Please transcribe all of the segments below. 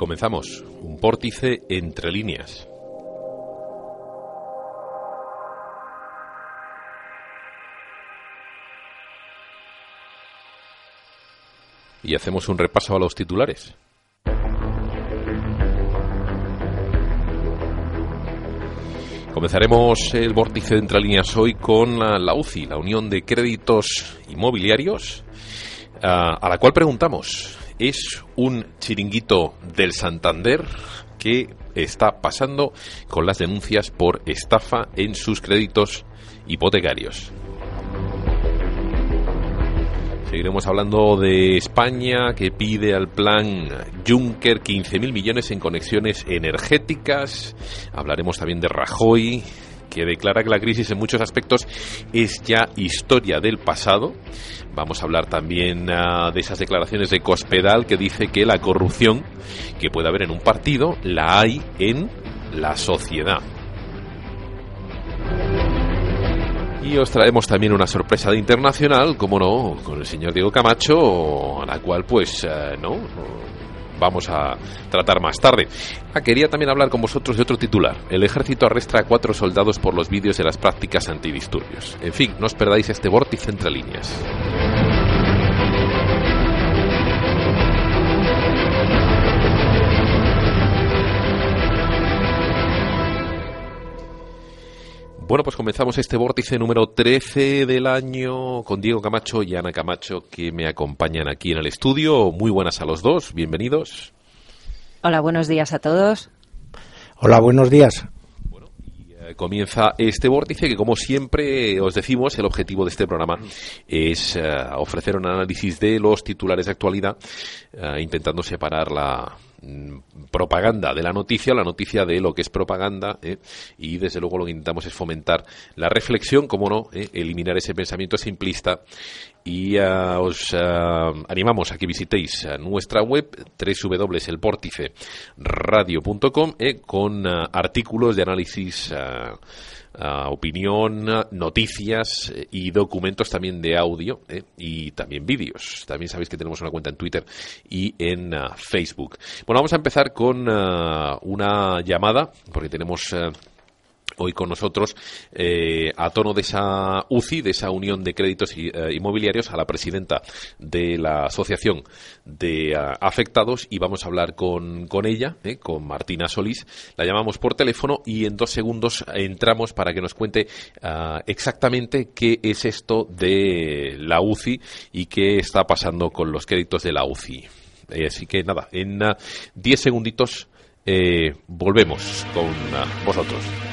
Comenzamos. Un vórtice entre líneas. Y hacemos un repaso a los titulares. Comenzaremos el vórtice entre líneas hoy con la, UCI, la Unión de Créditos Inmobiliarios, a, a la cual preguntamos es un chiringuito del Santander que está pasando con las denuncias por estafa en sus créditos hipotecarios. Seguiremos hablando de España, que pide al plan Juncker 15.000 millones en conexiones energéticas. Hablaremos también de Rajoy, que declara que la crisis en muchos aspectos es ya historia del pasado. Vamos a hablar también ah, de esas declaraciones de Cospedal que dice que la corrupción que puede haber en un partido la hay en la sociedad. Y os traemos también una sorpresa de internacional, como no, con el señor Diego Camacho, a la cual pues eh, no vamos a tratar más tarde. Ah, quería también hablar con vosotros de otro titular. El ejército arresta a cuatro soldados por los vídeos de las prácticas antidisturbios. En fin, no os perdáis este vórtice entre líneas. Bueno, pues comenzamos este vórtice número 13 del año con Diego Camacho y Ana Camacho que me acompañan aquí en el estudio. Muy buenas a los dos, bienvenidos. Hola, buenos días a todos. Hola, buenos días. Eh, comienza este vórtice que, como siempre os decimos, el objetivo de este programa es eh, ofrecer un análisis de los titulares de actualidad, eh, intentando separar la, Mm, propaganda de la noticia, la noticia de lo que es propaganda, y desde luego lo que intentamos es fomentar la reflexión, como no, eliminar ese pensamiento simplista y ah, os ah, animamos a que visitéis nuestra web www.elporticeradio.com eh, con artículos de análisis opinión, noticias eh, y documentos también de audio eh, y también vídeos. También sabéis que tenemos una cuenta en Twitter y en Facebook. Bueno, vamos a empezar con una llamada porque tenemos hoy con nosotros eh, a tono de esa UCI, de esa Unión de Créditos eh, Inmobiliarios, a la presidenta de la Asociación de ah, Afectados y vamos a hablar con, con ella, eh, con Martina Solís. La llamamos por teléfono y en dos segundos entramos para que nos cuente ah, exactamente qué es esto de la UCI y qué está pasando con los créditos de la UCI. así que nada, en ah, diez segunditos volvemos con vosotros.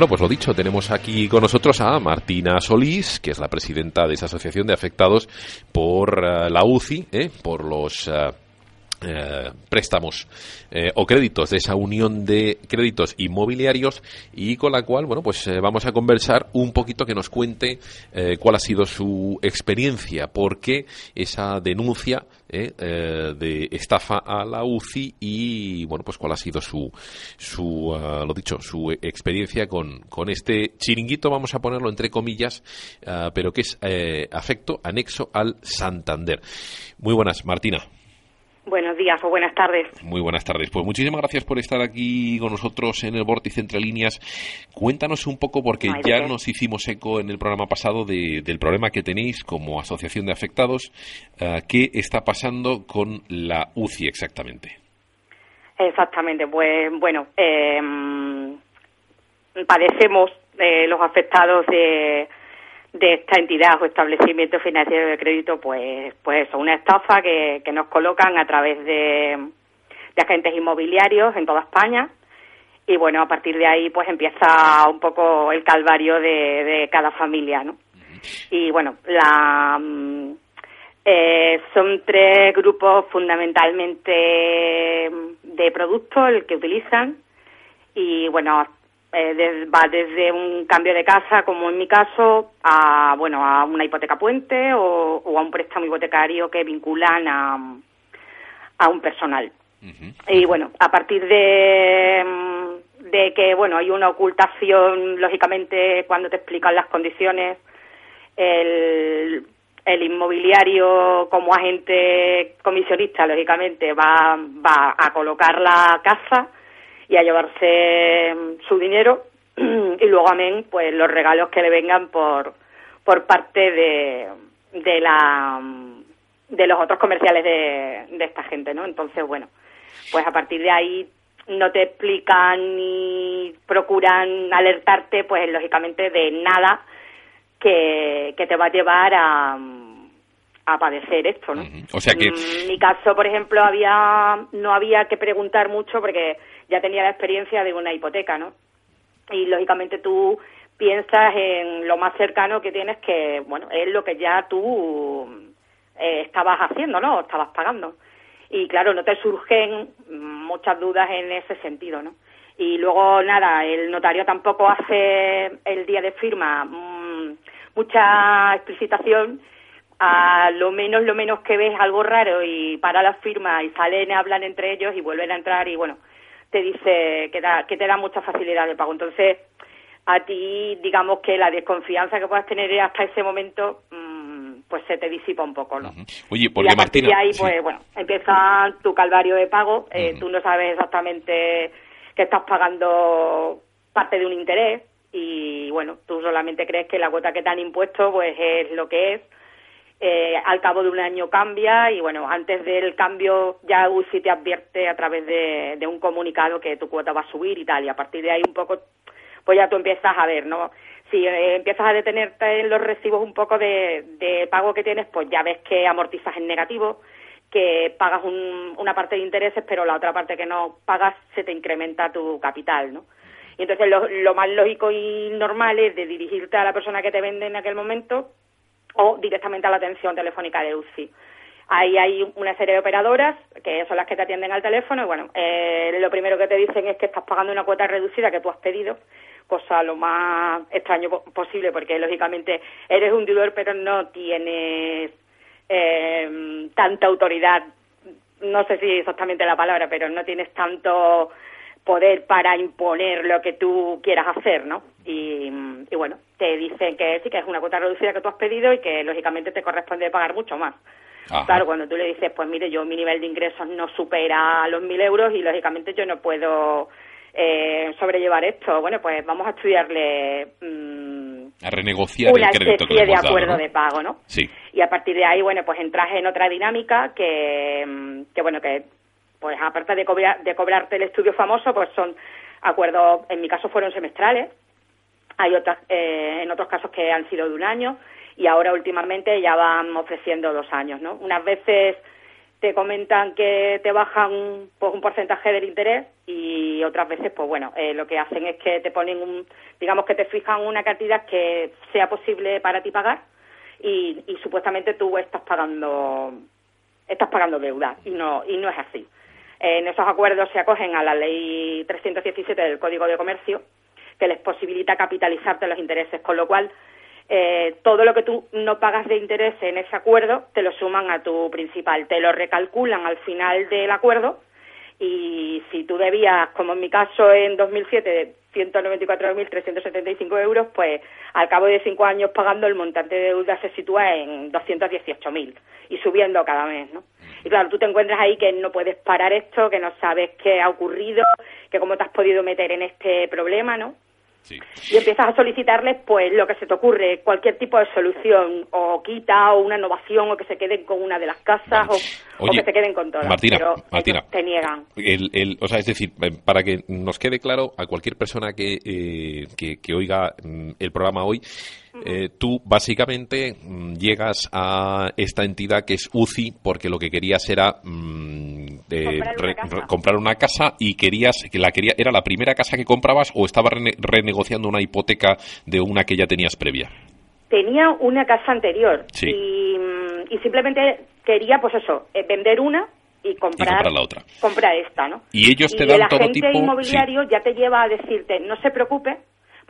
Bueno, pues lo dicho, tenemos aquí con nosotros a Martina Solís, que es la presidenta de esa asociación de afectados por eh, la UCI, eh, por los... Eh, eh, préstamos eh, o créditos de esa unión de créditos inmobiliarios y con la cual bueno pues eh, vamos a conversar un poquito que nos cuente cuál ha sido su experiencia por qué esa denuncia de estafa a la UCI y bueno pues cuál ha sido su su lo dicho su experiencia con, con este chiringuito vamos a ponerlo entre comillas pero que es afecto anexo al Santander. Muy buenas Martina Buenos días o buenas tardes. Muy buenas tardes. Pues muchísimas gracias por estar aquí con nosotros en el Vórtice Entre Líneas. Cuéntanos un poco, porque ya nos hicimos eco en el programa pasado del problema que tenéis como asociación de afectados. Eh, ¿Qué está pasando con la UCI exactamente? Exactamente. Pues bueno, eh, padecemos eh, los afectados de de esta entidad o establecimiento financiero de crédito, pues, pues una estafa que, que nos colocan a través de, de agentes inmobiliarios en toda España. Y bueno, a partir de ahí pues empieza un poco el calvario de, de cada familia, ¿no? Y bueno, la, mm, eh, son tres grupos fundamentalmente de productos el que utilizan y bueno, eh, va desde un cambio de casa, como en mi caso, a bueno a una hipoteca puente o, a un préstamo hipotecario que vinculan a, a un personal. Y bueno, a partir de, de que bueno hay una ocultación, lógicamente, cuando te explican las condiciones, el, el inmobiliario como agente comisionista, lógicamente, va, va a colocar la casa y a llevarse mm, su dinero. Y luego amén pues los regalos que le vengan por por parte de de la mm, de los otros comerciales de, de esta gente no entonces bueno pues a partir de ahí no te explican ni procuran alertarte pues lógicamente de nada que, que te va a llevar a a padecer esto, ¿no? O sea que... En mi caso, por ejemplo, había no había que preguntar mucho porque ya tenía la experiencia de una hipoteca, ¿no? Y lógicamente tú piensas en lo más cercano que tienes que, bueno, es lo que ya tú eh, estabas haciendo, ¿no? O estabas pagando. Y claro, no te surgen muchas dudas en ese sentido, ¿no? Y luego, nada, el notario tampoco hace el día de firma mm, mucha explicitación a lo menos lo menos que ves algo raro y para la firma y salen hablan entre ellos y vuelven a entrar y bueno te dice que da, que te da mucha facilidad de pago. Entonces a ti digamos que la desconfianza que puedas tener hasta ese momento mm, pues se te disipa un poco no oye porque y de ahí pues bueno empieza tu calvario de pago eh, tú no sabes exactamente que estás pagando parte de un interés y bueno tú solamente crees que la cuota que te han impuesto pues es lo que es eh, al cabo de un año cambia y bueno, antes del cambio ya UCI te advierte a través de, un comunicado que tu cuota va a subir y tal, y a partir de ahí un poco, pues ya tú empiezas a ver, ¿no? Si eh, empiezas a detenerte en los recibos un poco de, pago que tienes, pues ya ves que amortizas en negativo, que pagas una parte de intereses, pero la otra parte que no pagas se te incrementa tu capital, ¿no? Y entonces lo, lo más lógico y normal es de dirigirte a la persona que te vende en aquel momento o directamente a la atención telefónica de UCI. Ahí hay una serie de operadoras que son las que te atienden al teléfono y bueno, eh, lo primero que te dicen es que estás pagando una cuota reducida que tú has pedido, cosa lo más extraño posible porque lógicamente eres un dealer pero no tienes eh, tanta autoridad, no sé si exactamente la palabra, pero no tienes tanto poder para imponer lo que tú quieras hacer, ¿no? Y, bueno, te dicen que sí, que es una cuota reducida que tú has pedido y que lógicamente te corresponde pagar mucho más. Claro, cuando tú le dices, pues mire, yo mi nivel de ingresos no supera los mil euros y lógicamente yo no puedo eh, sobrellevar esto. Bueno, pues vamos a estudiarle. Mm, a renegociar una el crédito especie de acuerdo de pago, ¿no? Sí. Y a partir de ahí, bueno, pues entras en otra dinámica que, mm, que bueno, que pues aparte de, de cobrarte el estudio famoso, pues son acuerdos, en mi caso fueron semestrales, hay otras, eh, en otros casos que han sido de un año y ahora últimamente ya van ofreciendo dos años, ¿no? Unas veces te comentan que te bajan pues un porcentaje del interés y otras veces pues bueno eh, lo que hacen es que te ponen un digamos que te fijan una cantidad que sea posible para ti pagar y, y supuestamente tú estás pagando estás pagando deuda y no, y no es así. En esos acuerdos se acogen a la ley 317 del Código de Comercio, que les posibilita capitalizarte los intereses, con lo cual eh, todo lo que tú no pagas de interés en ese acuerdo te lo suman a tu principal, te lo recalculan al final del acuerdo y si tú debías, como en mi caso en 2007, 194.375 euros, pues al cabo de cinco años pagando el montante de deuda se sitúa en 218.000 y subiendo cada mes, ¿no? Y claro, tú te encuentras ahí que no puedes parar esto, que no sabes qué ha ocurrido, que cómo te has podido meter en este problema, ¿no? Y empiezas a solicitarles pues lo que se te ocurre, cualquier tipo de solución, o quita, o una innovación, o que se queden con una de las casas, o, que se queden con todas. Martina, pero Martina te niegan. El, o sea, es decir, eh, para que nos quede claro a cualquier persona que, eh, que, oiga mm, el programa hoy, eh, tú básicamente mm, llegas a esta entidad que es UCI porque lo que querías era mm, comprar, una casa y querías que la quería era la primera casa que comprabas o estabas renegociando una hipoteca de una que ya tenías previa. Tenía una casa anterior y, y, simplemente quería, pues eso, eh, vender una y comprar, la otra. Comprar esta, ¿no? Y ellos te dan el todo tipo. inmobiliario ya te lleva a decirte, no se preocupe,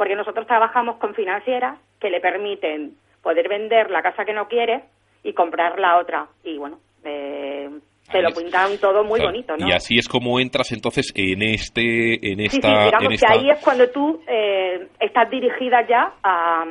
porque nosotros trabajamos con financieras que le permiten poder vender la casa que no quiere y comprar la otra. Y bueno, eh, se lo pintan todo muy bonito, ¿no? Y así es como entras entonces en este, en esta, sí, sí, digamos que ahí es cuando tú eh, estás dirigida ya a,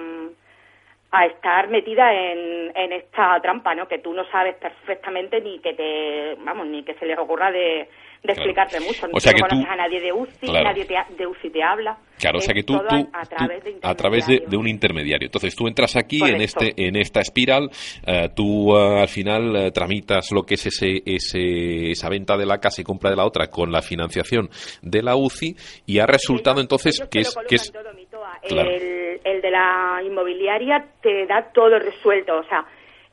a estar metida en, en esta trampa, ¿no? Que tú no sabes perfectamente ni que te, vamos, ni que se les ocurra de de explicarte mucho. No o sea que tú, a nadie de UCI, nadie de UCI te habla. Claro, o sea que tú, a través, de, un intermediario. Entonces tú entras aquí en este en esta espiral, eh, tú eh, al final eh, tramitas lo que es ese, ese, esa venta de la casa y compra de la otra con la financiación de la UCI y ha resultado entonces que es... Que es el, el de la inmobiliaria te da todo resuelto, o sea,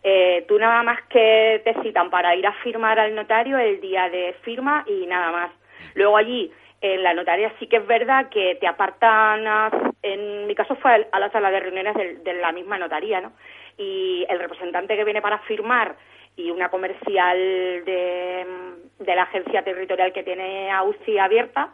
eh, tú nada más que te citan para ir a firmar al notario el día de firma y nada más. Luego allí, en la notaria sí que es verdad que te apartan, en mi caso fue a la sala de reuniones de, la misma notaría, ¿no? Y el representante que viene para firmar y una comercial de, de la agencia territorial que tiene AUCI abierta,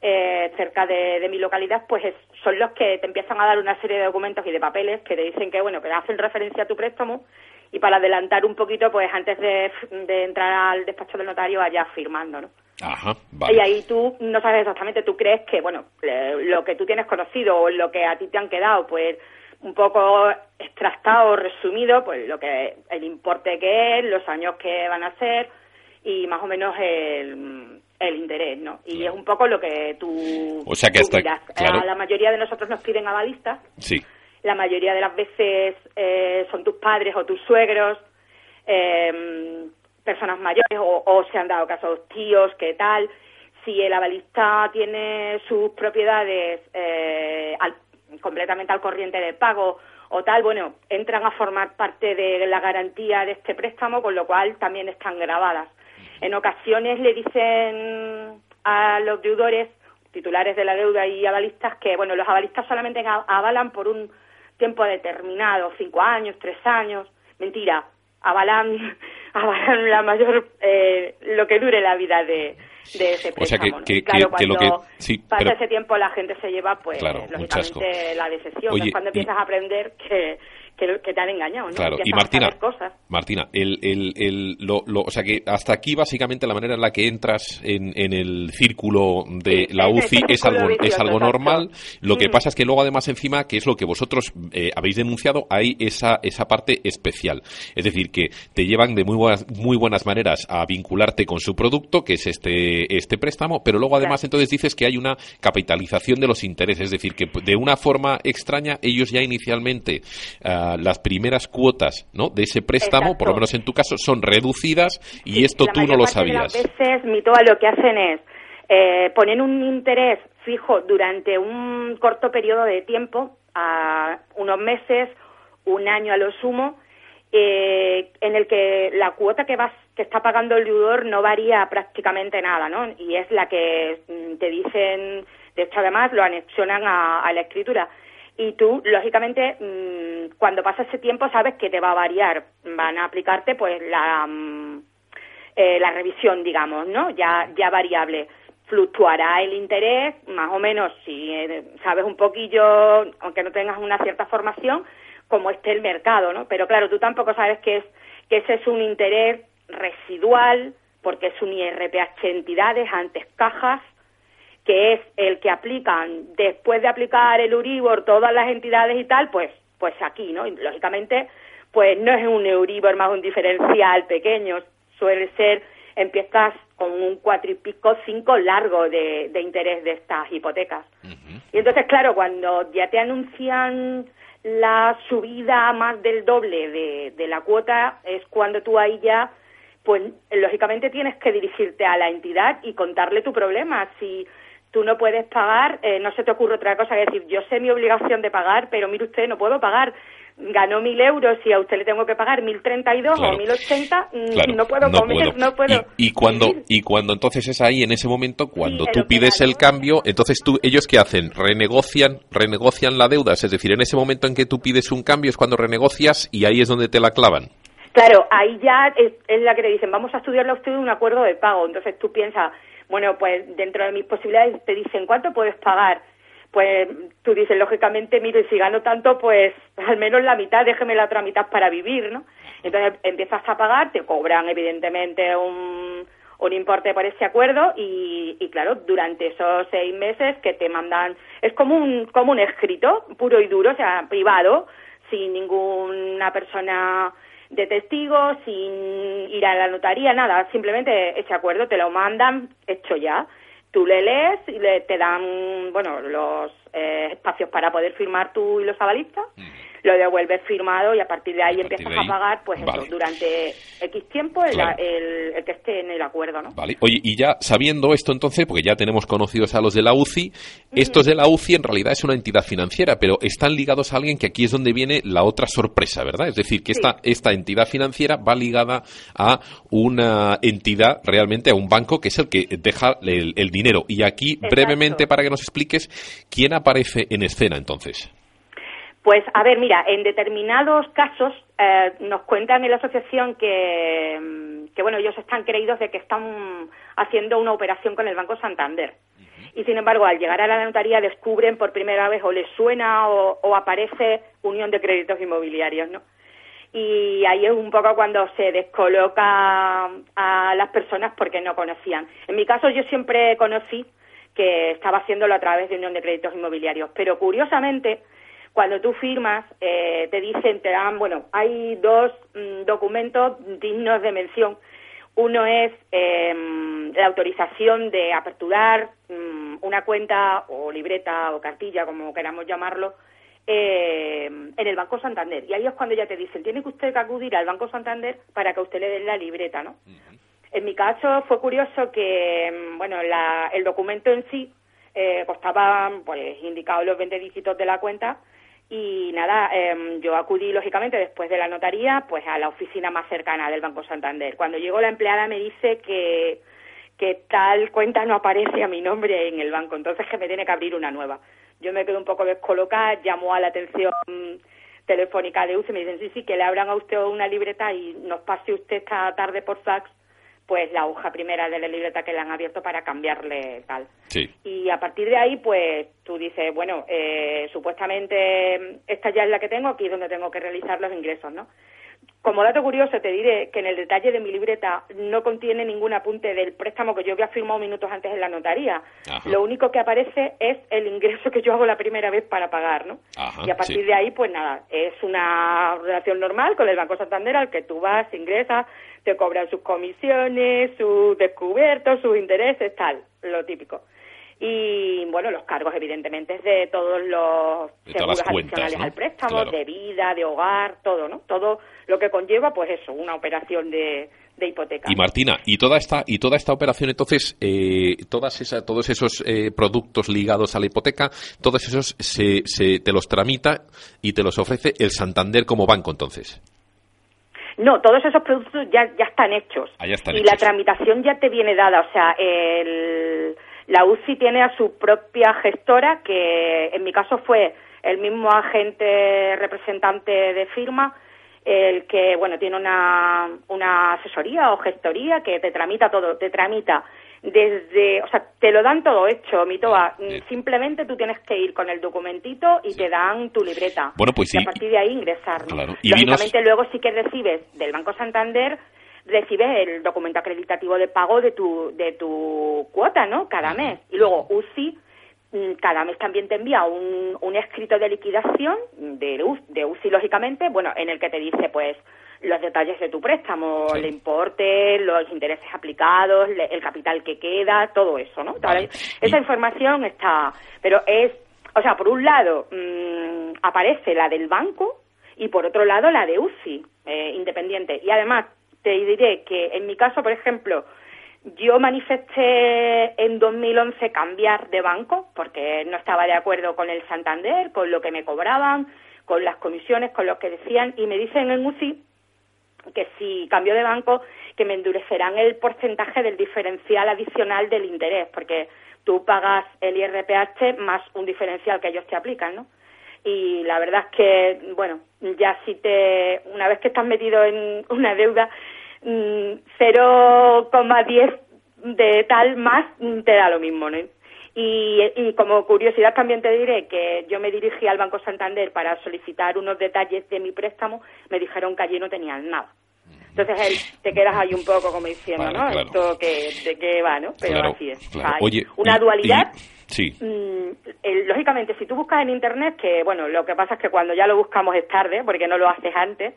eh, cerca de, mi localidad, pues son los que te empiezan a dar una serie de documentos y de papeles que te dicen que, bueno, que hacen referencia a tu préstamo y para adelantar un poquito, pues antes de, entrar al despacho del notario, allá firmando, ¿no? Ajá, Y ahí tú no sabes exactamente, tú crees que, bueno, lo que tú tienes conocido o lo que a ti te han quedado, pues un poco extractado, resumido, pues lo que el importe que es, los años que van a ser y más o menos el, el interés, ¿no? Y es un poco lo que tú, o sea que hasta, A la mayoría de nosotros nos piden avalistas. Sí la mayoría de las veces eh, son tus padres o tus suegros, em, personas mayores o, se han dado casos tíos, qué tal. Si el avalista tiene sus propiedades eh, completamente al corriente de pago o tal, bueno, entran a formar parte de la garantía de este préstamo, con lo cual también están grabadas. En ocasiones le dicen a los deudores, titulares de la deuda y avalistas, que bueno, los avalistas solamente avalan por un tiempo determinado, cinco años, tres años. Mentira, avalan, avalan la mayor, eh, lo que dure la vida de, de ese préstamo. O sea que, claro, que, lo que sí, pasa ese tiempo la gente se lleva, pues, lógicamente, la decepción. es cuando empiezas a aprender que que, te han engañado, ¿no? Claro, y Martina, Martina, el, el, el, lo, lo, o sea que hasta aquí básicamente la manera en la que entras en, en el círculo de la UCI es algo, es algo normal. Lo que pasa es que luego además encima, que es lo que vosotros eh, habéis denunciado, hay esa, esa parte especial. Es decir, que te llevan de muy buenas, muy buenas maneras a vincularte con su producto, que es este, este préstamo, pero luego además entonces dices que hay una capitalización de los intereses, es decir, que de una forma extraña ellos ya inicialmente uh, las primeras cuotas ¿no? de ese préstamo, por lo menos en tu caso, son reducidas y esto tú no lo sabías. Las veces, Mitoa, lo que hacen es eh, poner un interés fijo durante un corto periodo de tiempo, a unos meses, un año a lo sumo, eh, en el que la cuota que vas que está pagando el deudor no varía prácticamente nada, ¿no? Y es la que mm, te dicen, de hecho además lo anexionan a la escritura y tú, lógicamente, mm, cuando pasa ese tiempo sabes que te va a variar. Van a aplicarte pues la, mm, eh, la revisión, digamos, ¿no? Ya, ya variable. Fluctuará el interés, más o menos, si eh, sabes un poquillo, aunque no tengas una cierta formación, como esté el mercado, ¿no? Pero claro, tú tampoco sabes que, es, que ese es un interés residual, porque es un IRPH entidades, antes cajas, que es el que aplican después de aplicar el Uribor todas las entidades y tal, pues pues aquí, ¿no? Y, lógicamente, pues no es un Euribor más un diferencial pequeño, suele ser, empiezas con un cuatro y pico, cinco largo de, de interés de estas hipotecas. Y entonces, claro, cuando ya te anuncian la subida más del doble de, de la cuota, es cuando tú ahí ya pues lógicamente tienes que dirigirte a la entidad y contarle tu problema. Si tú no puedes pagar, eh, no se te ocurre otra cosa que decir, yo sé mi obligación de pagar, pero mire usted, no puedo pagar. Ganó mil euros y a usted le tengo que pagar mil treinta y dos o mil ochenta, mm, no puedo comer, no puedo. Y, cuando y cuando entonces es ahí en ese momento cuando tú pides el cambio, entonces tú ellos qué hacen, renegocian renegocian la deuda, es decir, en ese momento en que tú pides un cambio es cuando renegocias y ahí es donde te la clavan. Claro, ahí ya es, la que te dicen, vamos a estudiarlo usted un acuerdo de pago. Entonces tú piensas, bueno, pues dentro de mis posibilidades te dicen, ¿cuánto puedes pagar? Pues tú dices, lógicamente, mire, si gano tanto, pues al menos la mitad, déjeme la otra mitad para vivir, ¿no? Entonces empiezas a pagar, te cobran evidentemente un, un importe por ese acuerdo y, y, claro, durante esos seis meses que te mandan, es como un, como un escrito puro y duro, o sea, privado, sin ninguna persona de testigos, sin ir a la notaría, nada, simplemente ese acuerdo te lo mandan hecho ya. Tú le lees y le, te dan, bueno, los eh, espacios para poder firmar tú y los avalistas lo devuelves firmado y a partir de ahí empiezas a pagar, pues durante X tiempo el, el, que esté en el acuerdo, ¿no? Vale. Oye, y ya sabiendo esto entonces, porque ya tenemos conocidos a los de la UCI, estos de la UCI en realidad es una entidad financiera, pero están ligados a alguien que aquí es donde viene la otra sorpresa, ¿verdad? Es decir, que esta, esta entidad financiera va ligada a una entidad, realmente a un banco, que es el que deja el, dinero. Y aquí, brevemente, para que nos expliques, ¿quién aparece en escena entonces? Pues, a ver, mira, en determinados casos eh, nos cuentan en la asociación que, mm, que, bueno, ellos están creídos de que están haciendo una operación con el Banco Santander. Y sin embargo, al llegar a la notaría descubren por primera vez o les suena o, aparece Unión de Créditos Inmobiliarios, ¿no? Y ahí es un poco cuando se descoloca a las personas porque no conocían. En mi caso, yo siempre conocí que estaba haciéndolo a través de Unión de Créditos Inmobiliarios, pero curiosamente cuando tú firmas, eh, te dicen, te dan, bueno, hay dos mm, documentos dignos de mención. Uno es em, la autorización de aperturar mm, una cuenta o libreta o cartilla, como queramos llamarlo, em, en el Banco Santander. Y ahí es cuando ya te dicen, tiene que usted acudir al Banco Santander para que usted le den la libreta, ¿no? En mi caso fue curioso que, em, bueno, el documento en sí eh, costaba, pues, indicados los 20 dígitos de la cuenta, y nada, em, yo acudí lógicamente después de la notaría pues a la oficina más cercana del Banco Santander. Cuando llegó la empleada me dice que, que tal cuenta no aparece a mi nombre en el banco, entonces que me tiene que abrir una nueva. Yo me quedo un poco descolocada, llamo a la atención telefónica de UCE me dicen sí, sí, que le abran a usted una libreta y nos pase usted esta tarde por fax pues la hoja primera de la libreta que le han abierto para cambiarle tal. Y a partir de ahí, pues tú dices, bueno, eh, supuestamente esta ya es la que tengo, aquí es donde tengo que realizar los ingresos, ¿no? Como dato curioso, te diré que en el detalle de mi libreta no contiene ningún apunte del préstamo que yo había firmado minutos antes en la notaría. Lo único que aparece es el ingreso que yo hago la primera vez para pagar, ¿no? y a partir de ahí, pues nada, es una relación normal con el Banco Santander al que tú vas, ingresas, te cobran sus comisiones, sus descubiertos, sus intereses, tal, lo típico y bueno los cargos evidentemente de todos los seguros adicionales al préstamo de vida de hogar todo no todo lo que conlleva pues eso una operación de, de hipoteca. Y Martina y toda esta y toda esta operación entonces eh, todas esa, todos esos eh, productos ligados a la hipoteca todos esos se, se te los tramita y te los ofrece el Santander como banco entonces. No, todos esos productos ya, ya están hechos. Ah, están y la tramitación ya te viene dada. O sea, el, la UCI tiene a su propia gestora, que en mi caso fue el mismo agente representante de firma, el que, bueno, tiene una, una asesoría o gestoría que te tramita todo, te tramita desde, o sea, te lo dan todo hecho, Mitoa. Simplemente tú tienes que ir con el documentito y te dan tu libreta. Bueno, pues Y a partir de ahí ingresar. ¿no? Claro. Y Lógicamente luego sí que recibes del Banco Santander recibes el documento acreditativo de pago de tu de tu cuota, ¿no? Cada mes. Y luego UCI mm, cada mes también te envía un, un escrito de liquidación de, de UCI, lógicamente, bueno, en el que te dice, pues, los detalles de tu préstamo, Sí. el importe, los intereses aplicados, le- el capital que queda, todo eso, ¿no? Vale. Esa Y- información está, pero es, o sea, por un lado mm, aparece la del banco y por otro lado la de UCI, eh, independiente. Y además te diré que en mi caso, por ejemplo, yo manifesté en 2011 cambiar de banco porque no estaba de acuerdo con el Santander, con lo que me cobraban, con las comisiones, con lo que decían y me dicen en UCI que si cambio de banco que me endurecerán el porcentaje del diferencial adicional del interés porque tú pagas el IRPH más un diferencial que ellos te aplican, ¿no? Y la verdad es que, bueno, ya si te, una vez que estás metido en una deuda, 0,10 de tal más te da lo mismo, ¿no? Y, y como curiosidad también te diré que yo me dirigí al Banco Santander para solicitar unos detalles de mi préstamo, me dijeron que allí no tenían nada. Entonces él, te quedas ahí un poco como diciendo, Vale, ¿no? claro. Esto que, de qué va, ¿no? Pero Claro, así es. claro. Hay Oye, una y- dualidad y- sí. Mm, el- lógicamente, si tú buscas en Internet, que bueno, lo que pasa es que cuando ya lo buscamos es tarde, porque no lo haces antes,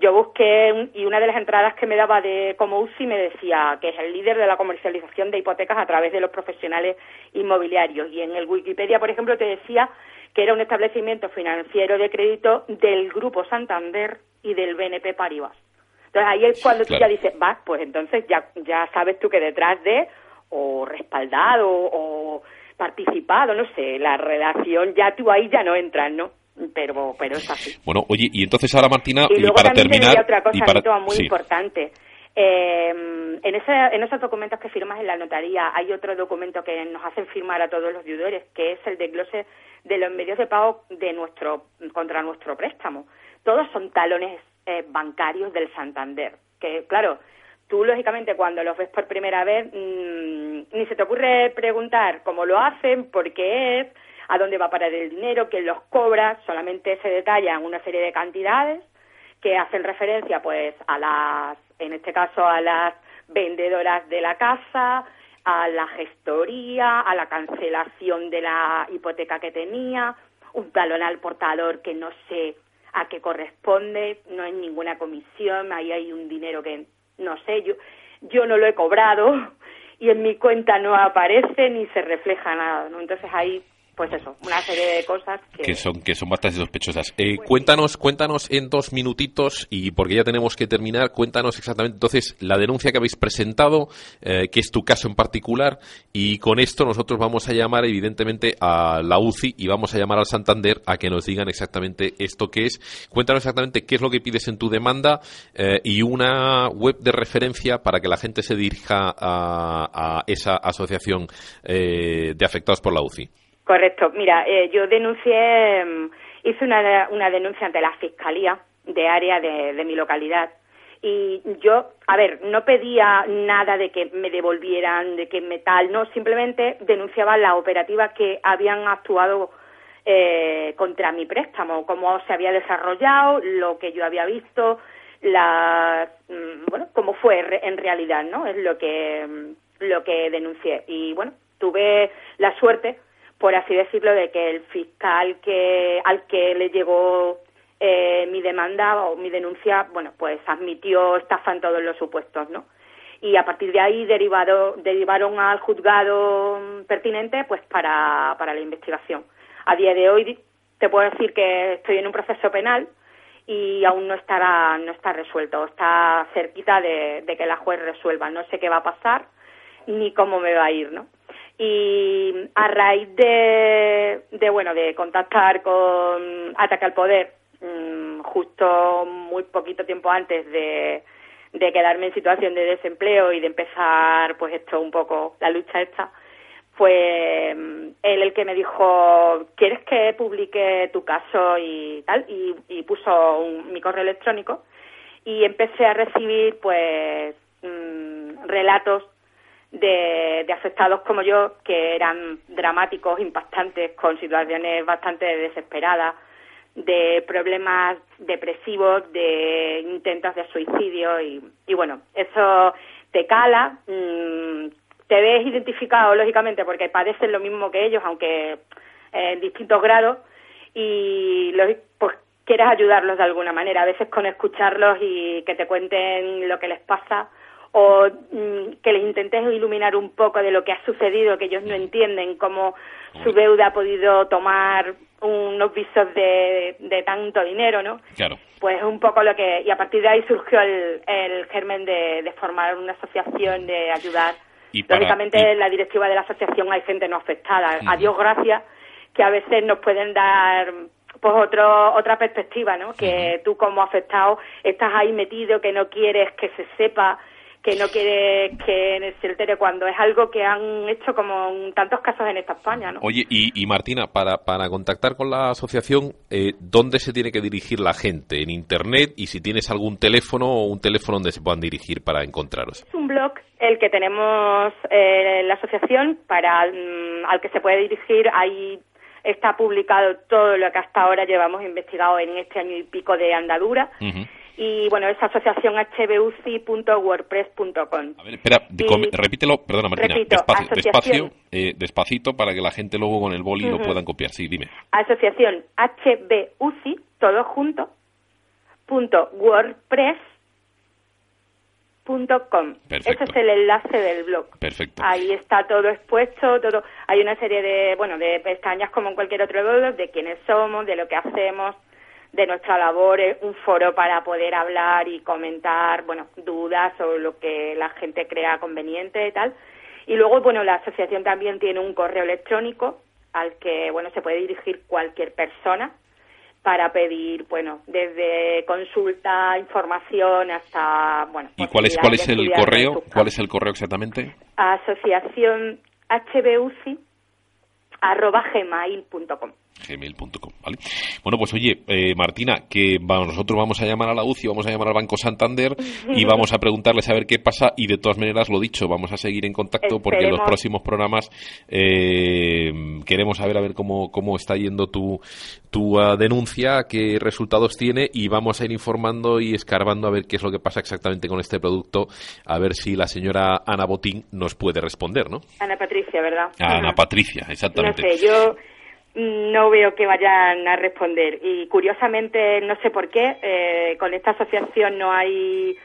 yo busqué un- y una de las entradas que me daba de como UCI me decía que es el líder de la comercialización de hipotecas a través de los profesionales inmobiliarios. Y en el Wikipedia, por ejemplo, te decía que era un establecimiento financiero de crédito del Grupo Santander y del BNP Paribas. Entonces ahí es cuando tú Claro. ya dices, va, pues entonces ya, ya sabes tú que detrás de, o respaldado, o participado, no sé, la relación, ya tú ahí ya no entras, ¿no? Pero, pero es así. Bueno, oye, y entonces ahora Martina, Y y, luego para también te terminar, otra cosa, y para- muy sí. importante. Eh, en, ese, en esos documentos que firmas en la notaría hay otro documento que nos hacen firmar a todos los deudores, que es el desglose de los medios de pago de nuestro contra nuestro préstamo. Todos son talones eh, bancarios del Santander, que claro, tú lógicamente cuando los ves por primera vez mm, ni se te ocurre preguntar cómo lo hacen, por qué es, a dónde va a parar el dinero, quién los cobra, solamente se detallan una serie de cantidades que hacen referencia pues a las en este caso a las vendedoras de la casa a la gestoría a la cancelación de la hipoteca que tenía un talón al portador que no sé a qué corresponde no hay ninguna comisión ahí hay un dinero que no sé yo yo no lo he cobrado y en mi cuenta no aparece ni se refleja nada no entonces ahí pues eso una serie de cosas que, que son que son bastante sospechosas. Eh, cuéntanos, cuéntanos en dos minutitos y porque ya tenemos que terminar, cuéntanos exactamente entonces la denuncia que habéis presentado, eh, que es tu caso en particular y con esto nosotros vamos a llamar evidentemente a la UCI y vamos a llamar al Santander a que nos digan exactamente esto que es. Cuéntanos exactamente qué es lo que pides en tu demanda eh, y una web de referencia para que la gente se dirija a, a esa asociación eh, de afectados por la UCI. Correcto. Mira, eh, yo denuncié, mm, hice una, una denuncia ante la Fiscalía de área de, de mi localidad y yo, a ver, no pedía nada de que me devolvieran, de que me tal, no, simplemente denunciaba la operativa que habían actuado eh, contra mi préstamo, cómo se había desarrollado, lo que yo había visto, la, mm, bueno, cómo fue en realidad, ¿no? Es lo que, mm, lo que denuncié. Y bueno, tuve la suerte por así decirlo, de que el fiscal que al que le llegó eh, mi demanda o mi denuncia, bueno, pues admitió estafa en todos los supuestos, ¿no? Y a partir de ahí derivado, derivaron al juzgado pertinente, pues para, para la investigación. A día de hoy te puedo decir que estoy en un proceso penal y aún no estará no está resuelto, está cerquita de, de que la juez resuelva. No sé qué va a pasar ni cómo me va a ir, ¿no? Y a raíz de, de bueno de contactar con Ataque al Poder mmm, justo muy poquito tiempo antes de, de quedarme en situación de desempleo y de empezar pues esto un poco la lucha esta fue mm, él el que me dijo, ¿quieres que publique tu caso y tal? Y, puso mi correo electrónico y empecé a recibir pues mm, relatos de, afectados como yo que eran dramáticos, impactantes, con situaciones bastante desesperadas, de problemas depresivos, de intentos de suicidio y, y bueno, eso te cala, mm, te ves identificado lógicamente porque padecen lo mismo que ellos, aunque en distintos grados y pues quieres ayudarlos de alguna manera, a veces con escucharlos y que te cuenten lo que les pasa o mm, que les intentes iluminar un poco de lo que ha sucedido, que ellos no entienden cómo su deuda ha podido tomar unos visos de, de tanto dinero, ¿no? Claro. Pues un poco lo que... Y a partir de ahí surgió el, el germen de, de formar una asociación, de ayudar. Y Lógicamente, en la directiva de la asociación hay gente no afectada. A Dios gracias, que a veces nos pueden dar pues otro, otra perspectiva, ¿no? Que tú como afectado estás ahí metido, que no quieres que se sepa que no quiere que se altere cuando es algo que han hecho como en tantos casos en esta España. ¿no? Oye, y, Martina, para, para contactar con la asociación, eh, ¿dónde se tiene que dirigir la gente? ¿En Internet? Y si tienes algún teléfono o un teléfono donde se puedan dirigir para encontraros. Es un blog el que tenemos eh, la asociación para mm, al que se puede dirigir. Ahí está publicado todo lo que hasta ahora llevamos investigado en este año y pico de andadura y bueno, es asociación hbuci.wordpress.com. A ver, espera, repítelo, perdona Martina, despacio, eh, despacito para que la gente luego con el boli lo puedan copiar. Sí, dime. Asociación hbuci, todo junto, punto wordpress.com. Ese es el enlace del blog. Perfecto. Ahí está todo expuesto, todo. Hay una serie de, bueno, de pestañas como en cualquier otro blog, de quiénes somos, de lo que hacemos, de nuestra labor, es un foro para poder hablar y comentar, bueno, dudas o lo que la gente crea conveniente y tal. Y luego, bueno, la asociación también tiene un correo electrónico al que, bueno, se puede dirigir cualquier persona para pedir, bueno, desde consulta, información hasta, bueno. ¿Y cuál es, cuál es el correo? ¿Cuál es el correo exactamente? Asociación hbuci arroba gmail.com gmail.com, ¿vale? Bueno, pues oye, eh, Martina, que nosotros vamos a llamar a la UCI, vamos a llamar al Banco Santander y vamos a preguntarles a ver qué pasa y de todas maneras, lo dicho, vamos a seguir en contacto porque en los próximos programas eh, queremos saber a ver cómo, cómo está yendo tu, tu uh, denuncia, qué resultados tiene y vamos a ir informando y escarbando a ver qué es lo que pasa exactamente con este producto, a ver si la señora Ana Botín nos puede responder, ¿no? Ana Patricia, ¿verdad? Ana Patricia, exactamente. No sé, yo no veo que vayan a responder. Y curiosamente, no sé por qué, eh, con esta asociación no hay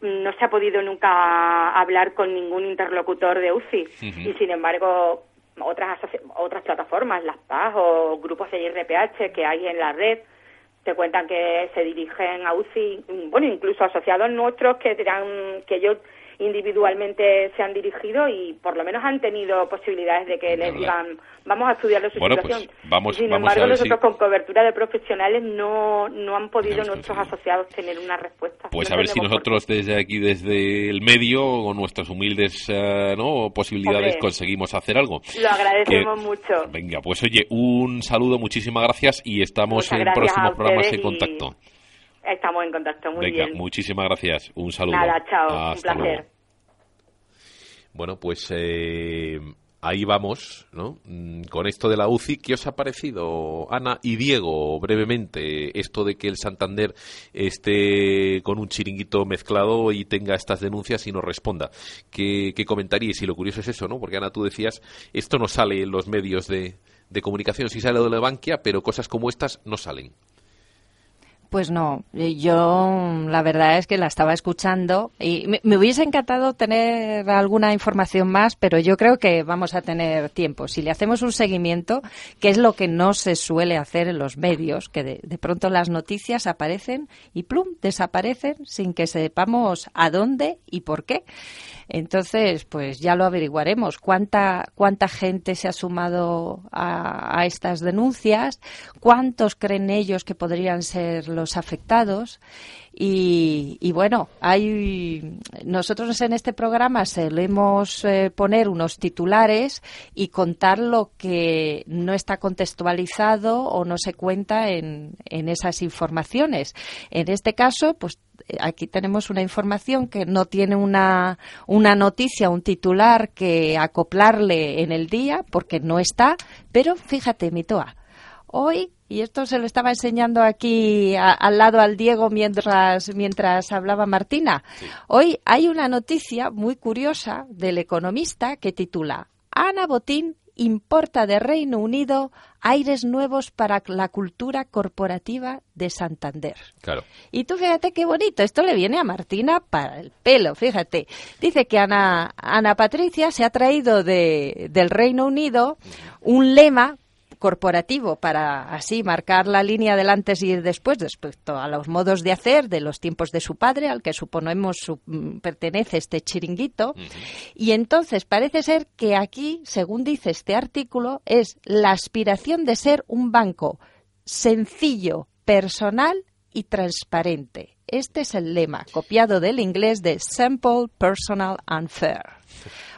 no se ha podido nunca hablar con ningún interlocutor de UCI y sin embargo otras otras plataformas, las PAS o grupos de IRPH que hay en la red te cuentan que se dirigen a UCI, bueno, incluso asociados nuestros que dirán que yo individualmente se han dirigido y por lo menos han tenido posibilidades de que les digan vamos a estudiar su pues situación. vamos, Sin embargo, nosotros con cobertura de profesionales no, no han podido nuestros asociados tener una respuesta. Pues a ver si nosotros desde aquí, desde el medio, con nuestras humildes eh, ¿no? posibilidades, conseguimos hacer algo. Lo agradecemos mucho. Venga, pues oye, un saludo, muchísimas gracias y estamos en próximos programas en contacto. Estamos en contacto, muy Venga, muchísimas gracias. Un saludo. Nada, chao. un placer. Bueno, pues eh, ahí vamos, ¿no? Mm, con esto de la UCI, ¿qué os ha parecido, Ana y Diego, brevemente, esto de que el Santander esté con un chiringuito mezclado y tenga estas denuncias y nos responda? ¿Qué, qué comentaríais? Y lo curioso es eso, ¿no? Porque, Ana, tú decías, esto no sale en los medios de, de comunicación, sí sale de la Bankia, pero cosas como estas no salen. Pues no, eh, yo la verdad es que la estaba escuchando y me, hubiese encantado tener alguna información más, pero yo creo que vamos a tener tiempo. Si le hacemos un seguimiento, que es lo que no se suele hacer en los medios, que de, pronto las noticias aparecen y plum, desaparecen sin que sepamos a dónde y por qué. Entonces, pues ya lo averiguaremos. ¿Cuánta, cuánta gente se ha sumado a, a estas denuncias? ¿Cuántos creen ellos que podrían ser los afectados? Y, bueno, hay nosotros en este programa solemos eh, poner unos titulares y contar lo que no está contextualizado o no se cuenta en, en esas informaciones. En este caso, pues aquí tenemos una información que no tiene una, una noticia, un titular que acoplarle en el día, porque no está, pero fíjate, Mitoa, hoy y esto se lo estaba enseñando aquí al lado al Diego mientras, mientras hablaba Martina. Hoy hay una noticia muy curiosa del economista que titula Ana Botín importa de Reino Unido aires nuevos para la cultura corporativa de Santander. Claro. Y tú fíjate qué bonito, esto le viene a Martina para el pelo, fíjate. Dice que Ana, Ana Patricia se ha traído de, del Reino Unido un lema corporativo para así marcar la línea del antes y después respecto a los modos de hacer de los tiempos de su padre, al que suponemos mm, pertenece este chiringuito. Y entonces parece ser que aquí, según dice este artículo, es la aspiración de ser un banco sencillo, personal y transparente. Este es el lema, copiado del inglés de Simple, Personal and Fair.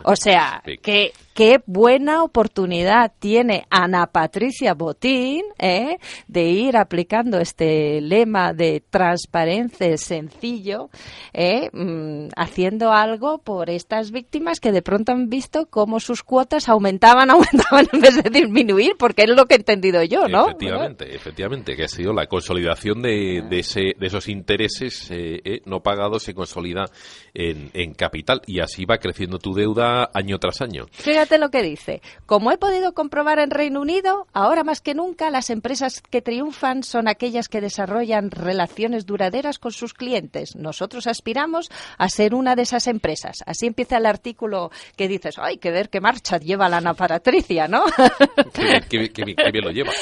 O sea, que qué buena oportunidad tiene Ana Patricia Botín ¿eh? de ir aplicando este lema de transparencia sencillo, ¿eh? mm, haciendo algo por estas víctimas que de pronto han visto cómo sus cuotas aumentaban, aumentaban en vez de disminuir, porque es lo que he entendido yo, ¿no? Efectivamente, efectivamente, que ha sido la consolidación de, de, ese, de esos intereses eh, no pagados se consolida en, en capital y así va creciendo tu deuda año tras año lo que dice. Como he podido comprobar en Reino Unido, ahora más que nunca las empresas que triunfan son aquellas que desarrollan relaciones duraderas con sus clientes. Nosotros aspiramos a ser una de esas empresas. Así empieza el artículo que dices, ay, que ver qué marcha lleva la Ana Patricia, ¿no? qué, bien lo lleva.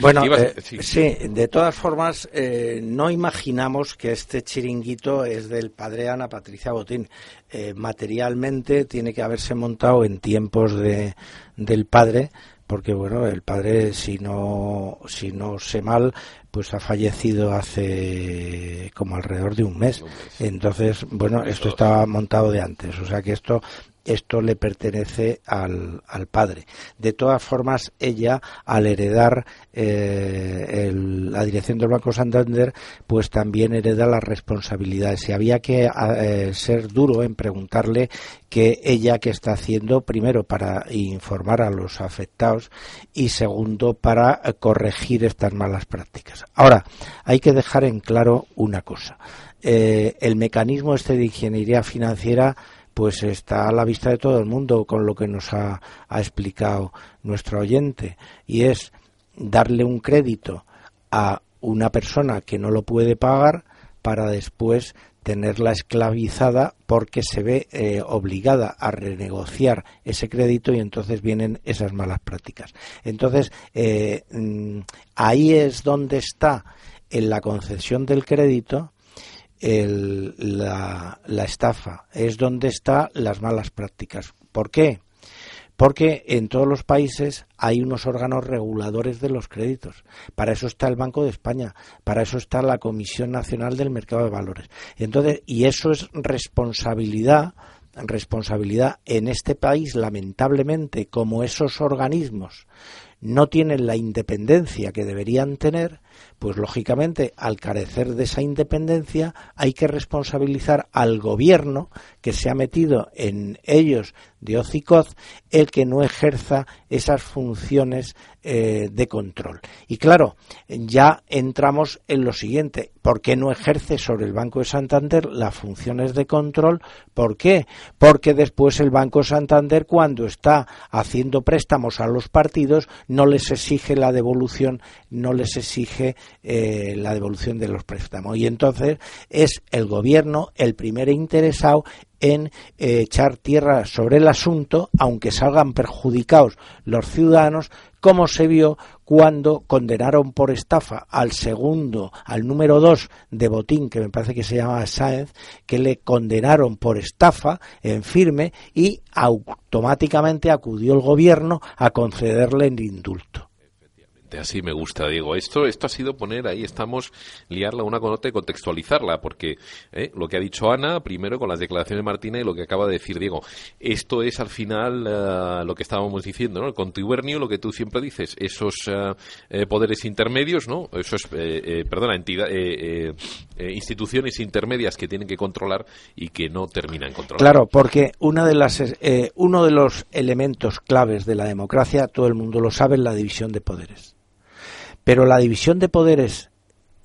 Bueno, eh, sí. de todas formas, eh, no imaginamos que este chiringuito es del padre Ana Patricia Botín. Eh, materialmente tiene que haberse montado en tiempos de, del padre, porque bueno, el padre, si no, si no sé mal, pues ha fallecido hace como alrededor de un mes. Entonces, bueno, esto estaba montado de antes. O sea que esto esto le pertenece al, al, padre. De todas formas, ella, al heredar eh, la dirección del Banco Santander, pues también hereda las responsabilidades. Y había que eh, ser duro en preguntarle que ella que está haciendo, primero, para informar a los afectados y segundo, para corregir estas malas prácticas. Ahora, hay que dejar en claro una cosa. Eh, el mecanismo este de ingeniería financiera pues está a la vista de todo el mundo con lo que nos ha, explicado nuestro oyente y es darle un crédito a una persona que no lo puede pagar para después tenerla esclavizada porque se ve eh, obligada a renegociar ese crédito y entonces vienen esas malas prácticas. Entonces, eh, mm, ahí es donde está en la concesión del crédito el, la, la estafa, es donde están las malas prácticas. ¿Por qué? Porque en todos los países hay unos órganos reguladores de los créditos. Para eso está el Banco de España, para eso está la Comisión Nacional del Mercado de Valores. Entonces, y eso es responsabilidad responsabilidad en este país, lamentablemente, como esos organismos no tienen la independencia que deberían tener, pues lógicamente al carecer de esa independencia hay que responsabilizar al gobierno que se ha metido en ellos de hocicoz el que no ejerza esas funciones eh, de control. Y claro, ya entramos en lo siguiente, ¿por qué no ejerce sobre el Banco de Santander las funciones de control? ¿Por qué? Porque después el Banco Santander cuando está haciendo préstamos a los partidos no les exige la devolución, no les exige de eh, la devolución de los préstamos. Y entonces es el gobierno el primer interesado en eh, echar tierra sobre el asunto, aunque salgan perjudicados los ciudadanos, como se vio cuando condenaron por estafa al segundo, al número dos de Botín, que me parece que se llama Sáenz, que le condenaron por estafa en firme y automáticamente acudió el gobierno a concederle el indulto. Así me gusta, Diego. Esto, esto ha sido poner ahí, estamos liarla una con otra y contextualizarla, porque eh, lo que ha dicho Ana, primero con las declaraciones de Martina y lo que acaba de decir Diego, esto es al final eh, lo que estábamos diciendo, ¿no? El contubernio, lo que tú siempre dices, esos eh, poderes intermedios, ¿no? Esos, perdona, entidad, instituciones intermedias que tienen que controlar y que no terminan controlando. Claro, porque una de las, uno de los elementos claves de la democracia, todo el mundo lo sabe, es la división de poderes. Pero la división de poderes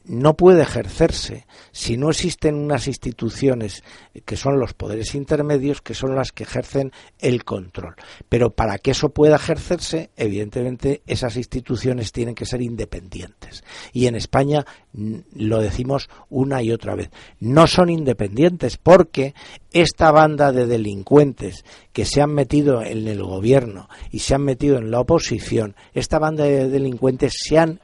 no puede ejercerse si no existen unas instituciones que son los poderes intermedios que son las que ejercen el control. Pero para que eso pueda ejercerse, evidentemente esas instituciones tienen que ser independientes. Y en España lo decimos una y otra vez, no son independientes porque esta banda de delincuentes que se han metido en el gobierno y se han metido en la oposición, esta banda de delincuentes se han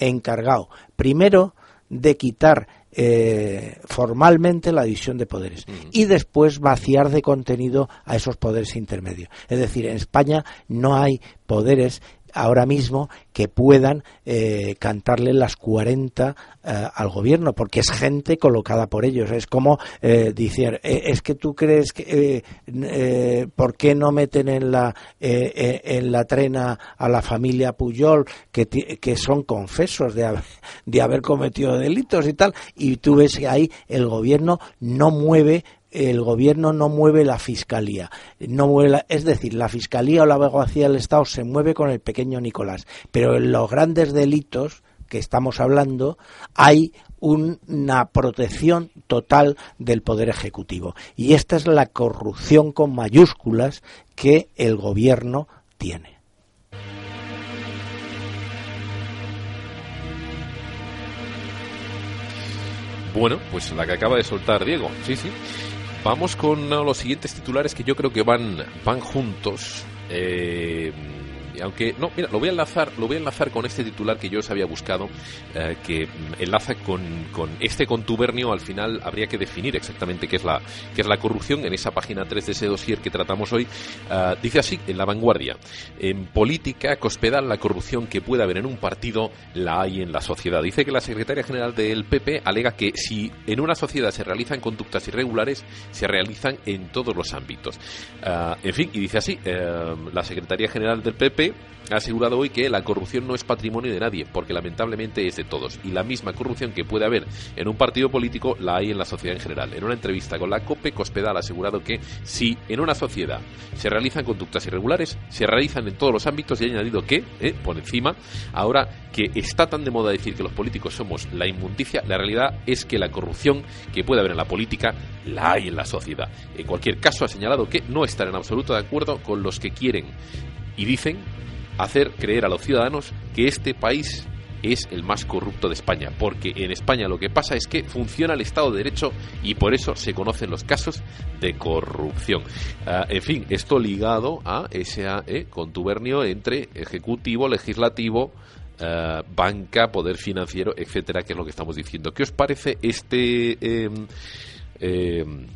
encargado primero de quitar eh, formalmente la división de poderes y después vaciar de contenido a esos poderes intermedios. Es decir, en España no hay poderes ahora mismo que puedan eh, cantarle las 40 eh, al gobierno, porque es gente colocada por ellos. Es como eh, decir, es que tú crees que, ¿por qué no meten en la, en la trena a la familia Puyol, que, que son confesos de haber, de haber cometido delitos y tal? Y tú ves que ahí el gobierno no mueve el gobierno no mueve la fiscalía, no mueve es decir, la fiscalía o la abogacía del Estado se mueve con el pequeño Nicolás, pero en los grandes delitos que estamos hablando hay una protección total del poder ejecutivo y esta es la corrupción con mayúsculas que el gobierno tiene. Bueno, pues la que acaba de soltar Diego, sí, sí. Vamos con los siguientes titulares que yo creo que van, van juntos. Eh, aunque no, mira, lo voy a enlazar, lo voy a enlazar con este titular que yo os había buscado, eh, que enlaza con, con, este contubernio. Al final habría que definir exactamente qué es la qué es la corrupción en esa página 3 de ese dossier que tratamos hoy. Eh, dice así en la vanguardia: en política cospedal la corrupción que puede haber en un partido la hay en la sociedad. Dice que la secretaria general del PP alega que si en una sociedad se realizan conductas irregulares se realizan en todos los ámbitos. Eh, en fin, y dice así la secretaria general del PP ha asegurado hoy que la corrupción no es patrimonio de nadie, porque lamentablemente es de todos. Y la misma corrupción que puede haber en un partido político la hay en la sociedad en general. En una entrevista con la COPE, Cospedal ha asegurado que si en una sociedad se realizan conductas irregulares, se realizan en todos los ámbitos y ha añadido que, eh, por encima, ahora que está tan de moda decir que los políticos somos la inmundicia, la realidad es que la corrupción que puede haber en la política la hay en la sociedad. En cualquier caso, ha señalado que no están en absoluto de acuerdo con los que quieren y dicen hacer creer a los ciudadanos que este país es el más corrupto de España, porque en España lo que pasa es que funciona el Estado de Derecho y por eso se conocen los casos de corrupción. Ah, en fin, esto ligado a ese contubernio entre ejecutivo, legislativo, ah, banca, poder financiero, etcétera, que es lo que estamos diciendo. ¿Qué os parece este em, em,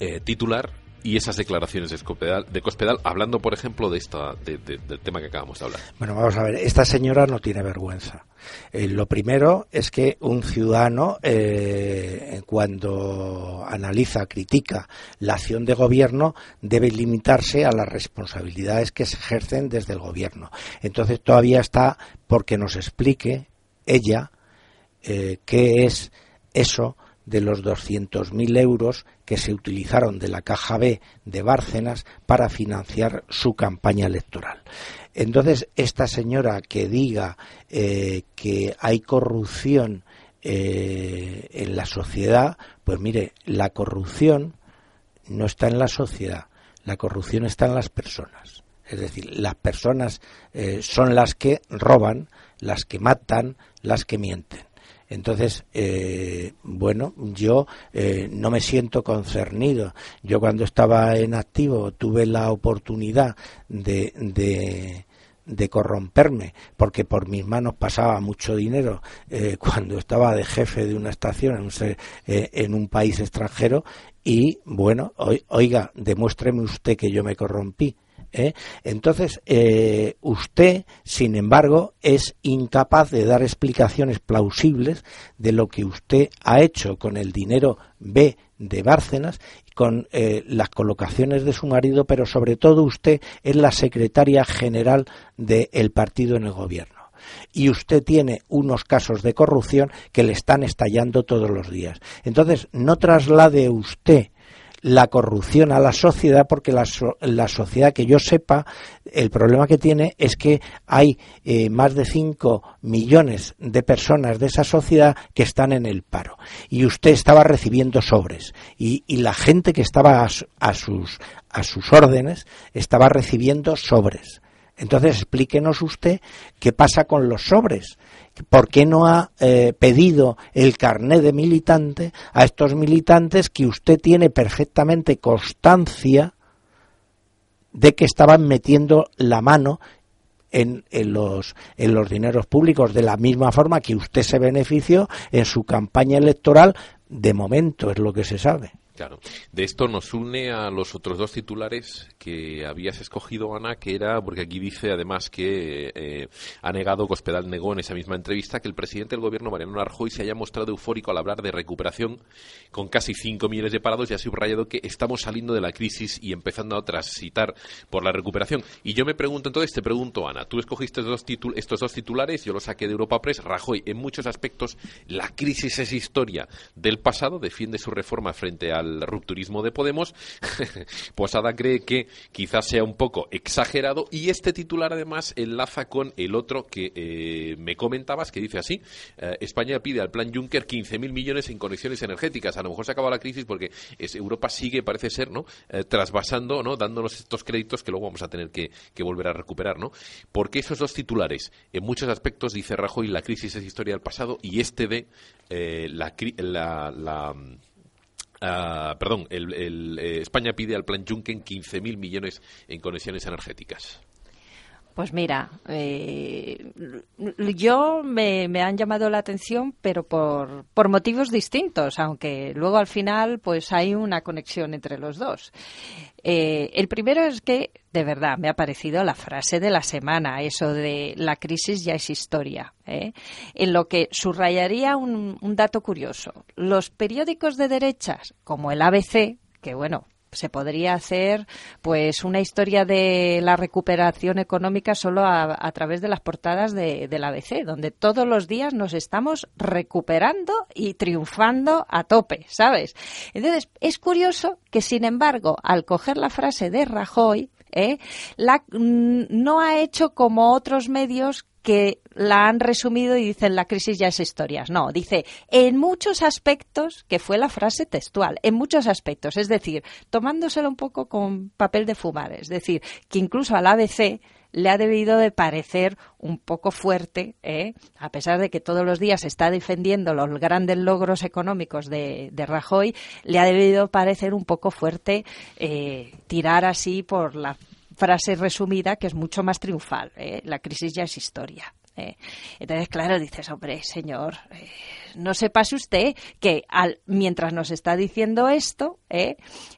eh, titular y esas declaraciones de Cospedal, de Cospedal hablando, por ejemplo, de esta, del tema que acabamos de hablar. Bueno, vamos a ver, esta señora no tiene vergüenza. Eh, lo primero es que un ciudadano, eh, cuando analiza, critica la acción de gobierno, debe limitarse a las responsabilidades que se ejercen desde el gobierno. Entonces todavía está porque nos explique ella eh, qué es eso de los 200.000 euros que se utilizaron de la caja B de Bárcenas para financiar su campaña electoral. Entonces, esta señora que diga eh, que hay corrupción eh, en la sociedad, pues mire, la corrupción no está en la sociedad, la corrupción está en las personas. Es decir, las personas eh, son las que roban, las que matan, las que mienten. Entonces, eh, bueno, yo eh, no me siento concernido. Yo cuando estaba en activo tuve la oportunidad de, de, corromperme, porque por mis manos pasaba mucho dinero eh, cuando estaba de jefe de una estación en un, en un país extranjero y, bueno, oiga, demuéstreme usted que yo me corrompí ¿eh? Entonces, eh, usted, sin embargo, es incapaz de dar explicaciones plausibles de lo que usted ha hecho con el dinero B de Bárcenas con eh, las colocaciones de su marido, pero sobre todo usted es la secretaria general del partido en el gobierno. Y usted tiene unos casos de corrupción que le están estallando todos los días. Entonces, no traslade usted la corrupción a la sociedad porque la, la, sociedad que yo sepa el problema que tiene es que hay eh, más de 5 millones de personas de esa sociedad que están en el paro. Y usted estaba recibiendo sobres. Y, y la gente que estaba a, a, sus a sus órdenes estaba recibiendo sobres. Entonces explíquenos usted qué pasa con los sobres ¿Por qué no ha eh, pedido el carné de militante a estos militantes que usted tiene perfectamente constancia de que estaban metiendo la mano en, en, los, en los dineros públicos, de la misma forma que usted se benefició en su campaña electoral, de momento es lo que se sabe. Claro. De esto nos une a los otros dos titulares que habías escogido, Ana, que era, porque aquí dice además que eh, ha negado, Cospedal negó en esa misma entrevista, que el presidente del gobierno, Mariano Rajoy, se haya mostrado eufórico al hablar de recuperación con casi 5 millones de parados y ha subrayado que estamos saliendo de la crisis y empezando a transitar por la recuperación. Y yo me pregunto entonces, te pregunto, Ana, tú escogiste estos dos titulares, yo los saqué de Europa Press, Rajoy, en muchos aspectos, la crisis es historia del pasado, defiende su reforma frente al el rupturismo de Podemos, Posada cree que quizás sea un poco exagerado y este titular además enlaza con el otro que eh, me comentabas que dice así, eh, España pide al plan Juncker 15.000 millones en conexiones energéticas. A lo mejor se acaba la crisis porque Europa sigue, parece ser, ¿no? Eh, trasvasando, ¿no? Dándonos estos créditos que luego vamos a tener que, volver a recuperar, ¿no? Porque esos dos titulares, en muchos aspectos, dice Rajoy, la crisis es historia del pasado y este de la, la Ah, perdón, el, eh, España pide al plan Juncker 15.000 millones en conexiones energéticas. Pues mira, eh, yo me, han llamado la atención, pero por, por motivos distintos, aunque luego al final pues hay una conexión entre los dos. Eh, el primero es que, de verdad, me ha parecido la frase de la semana, eso de la crisis ya es historia, ¿eh? en lo que subrayaría un, un dato curioso. Los periódicos de derechas, como el ABC, que bueno, se podría hacer pues una historia de la recuperación económica solo a, través de las portadas de, del ABC, donde todos los días nos estamos recuperando y triunfando a tope, ¿sabes? Entonces, es curioso que, sin embargo, al coger la frase de Rajoy, ¿eh? la, mm, no ha hecho como otros medios que la han resumido y dicen la crisis ya es historia. No, dice en muchos aspectos, que fue la frase textual, en muchos aspectos, es decir, tomándoselo un poco con papel de fumar, es decir, que incluso al ABC le ha debido de parecer un poco fuerte, ¿eh? a pesar de que todos los días está defendiendo los grandes logros económicos de, Rajoy, le ha debido parecer un poco fuerte eh, tirar así por la frase resumida que es mucho más triunfal. ¿eh? La crisis ya es historia. ¿eh? Entonces, claro, dices, hombre, señor, eh, no se pase usted que al, mientras nos está diciendo esto,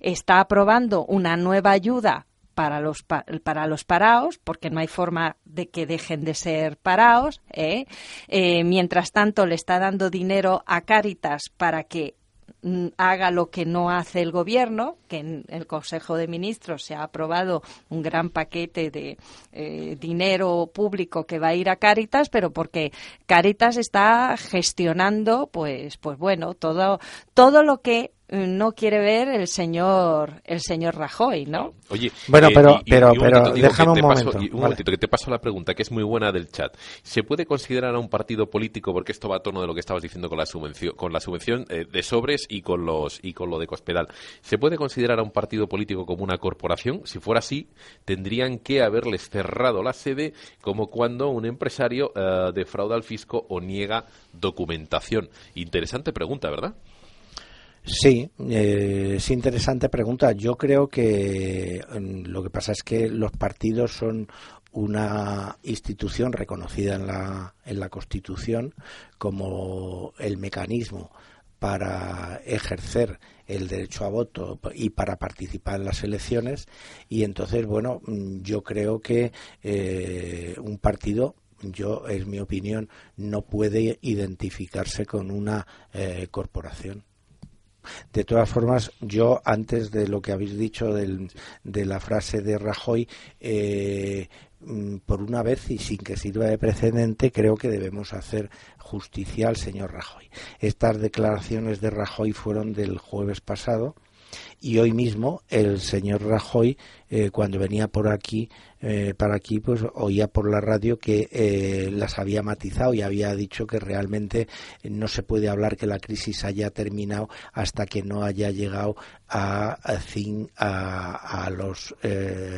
está aprobando una nueva ayuda para los, para los paraos, porque no hay forma de que dejen de ser paraos. mientras tanto, le está dando dinero a Cáritas para que haga lo que no hace el gobierno, que en el Consejo de Ministros se ha aprobado un gran paquete de eh, dinero público que va a ir a Cáritas, pero porque Cáritas está gestionando, pues, pues bueno, todo, todo lo que no quiere ver el señor el señor Rajoy, ¿no? Oye, bueno, pero, pero, pero déjame un momento. un momentito, que te paso la pregunta, que es muy buena del chat. ¿Se puede considerar a un partido político, porque esto va a tono de lo que estabas diciendo con la subvención, con la subvención eh, de sobres y con los y con lo de Cospedal, ¿se puede considerar a un partido político como una corporación? Si fuera así, tendrían que haberles cerrado la sede, como cuando un empresario eh, defrauda al fisco o niega documentación. Interesante pregunta, ¿verdad? Sí, eh, es interesante pregunta. Yo creo que mm, lo que pasa es que los partidos son una institución reconocida en la, en la Constitución como el mecanismo para ejercer el derecho a voto y para participar en las elecciones y entonces bueno mm, yo creo que eh, un partido yo es mi opinión no puede identificarse con una eh, corporación de todas formas, yo antes de lo que habéis dicho de la frase de Rajoy, eh, mm, por una vez y sin que sirva de precedente, creo que debemos hacer justicia al señor Rajoy. Estas declaraciones de Rajoy fueron del jueves pasado y hoy mismo el señor Rajoy, eh, cuando venía por aquí, eh, para aquí, pues oía por la radio que eh, las había matizado y había dicho que realmente no se puede hablar que la crisis haya terminado hasta que no haya llegado a, a, a los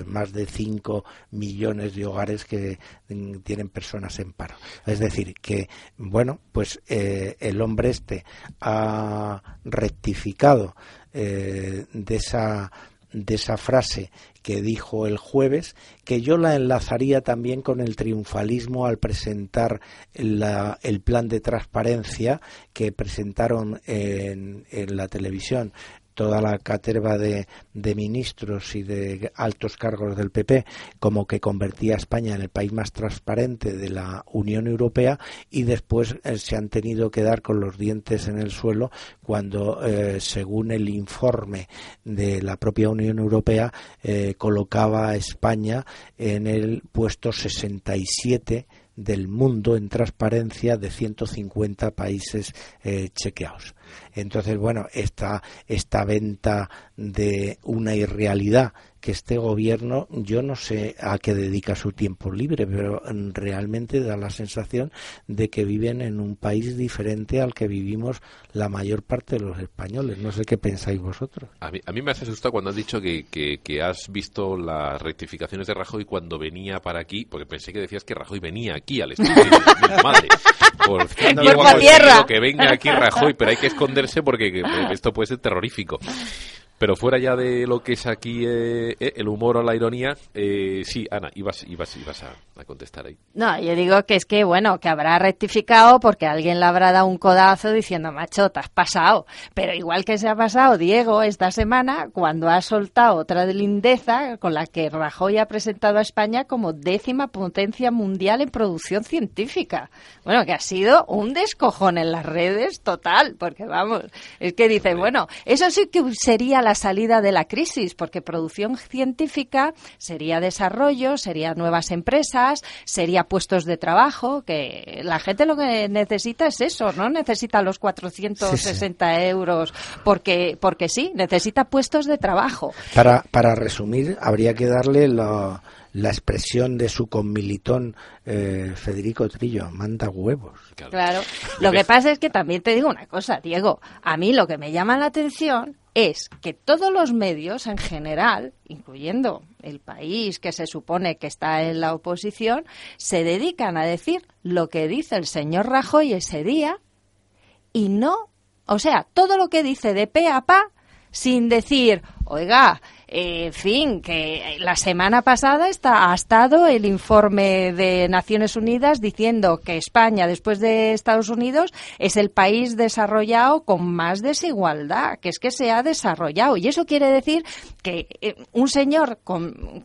más de 5 millones de hogares que mm, tienen personas en paro. Es decir, que, bueno, pues el hombre este ha rectificado eh, de esa de esa frase que dijo el jueves, que yo la enlazaría también con el triunfalismo al presentar el plan de transparencia que presentaron en, en la televisión toda la caterva de, ministros y de altos cargos del PP como que convertía a España en el país más transparente de la Unión Europea y después eh, se han tenido que dar con los dientes en el suelo cuando, eh, según el informe de la propia Unión Europea, eh, colocaba a España en el puesto 67 del mundo en transparencia de 150 países chequeados. Entonces, bueno, esta, esta venta de una irrealidad que este gobierno, yo no sé a qué dedica su tiempo libre, pero realmente da la sensación de que viven en un país diferente al que vivimos la mayor parte de los españoles. No sé qué pensáis vosotros. A mí, a mí me has asustado cuando has dicho que, que, has visto las rectificaciones de Rajoy cuando venía para aquí, porque pensé que decías que Rajoy venía aquí al estudio. madre. Por fin que venga aquí Rajoy, pero hay que esconderse porque esto puede ser terrorífico. Pero fuera ya de lo que es aquí eh, eh, el humor o la ironía, eh, sí, Ana, ibas, ibas, ibas a, contestar ahí. No, yo digo que es que, bueno, que habrá rectificado porque alguien le habrá dado un codazo diciendo, macho, te has pasado. Pero igual que se ha pasado Diego esta semana cuando ha soltado otra de lindeza con la que Rajoy ha presentado a España como décima potencia mundial en producción científica. Bueno, que ha sido un descojón en las redes total, porque vamos, es que dice, bueno, eso sí que sería la la salida de la crisis, porque producción científica sería desarrollo, sería nuevas empresas, sería puestos de trabajo, que la gente lo que necesita es eso, no necesita los 460 euros porque, porque sí, necesita puestos de trabajo. Para, para resumir, habría que darle la la expresión de su conmilitón eh, Federico Trillo, manda huevos. Claro. Lo que pasa es que también te digo una cosa, Diego. A mí lo que me llama la atención es que todos los medios en general, incluyendo el país que se supone que está en la oposición, se dedican a decir lo que dice el señor Rajoy ese día y no, o sea, todo lo que dice de pe a pa sin decir, oiga, eh, en fin, que la semana pasada está, ha estado el informe de Naciones Unidas diciendo que España, después de Estados Unidos, es el país desarrollado con más desigualdad, que es que se ha desarrollado. Y eso quiere decir que eh, un señor, con,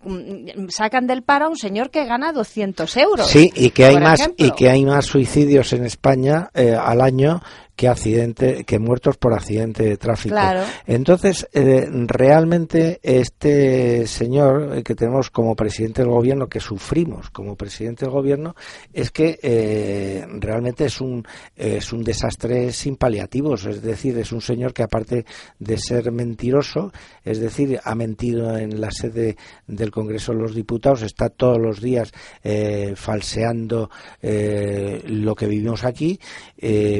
sacan del paro a un señor que gana 200 euros. Sí, y que hay, más, y que hay más suicidios en España eh, al año que accidente, que muertos por accidente de tráfico. Entonces, eh, realmente este señor que tenemos como presidente del gobierno, que sufrimos como presidente del gobierno, es que eh, realmente es un es un desastre sin paliativos. Es decir, es un señor que aparte de ser mentiroso, es decir, ha mentido en la sede del Congreso de los Diputados, está todos los días eh, falseando lo que vivimos aquí.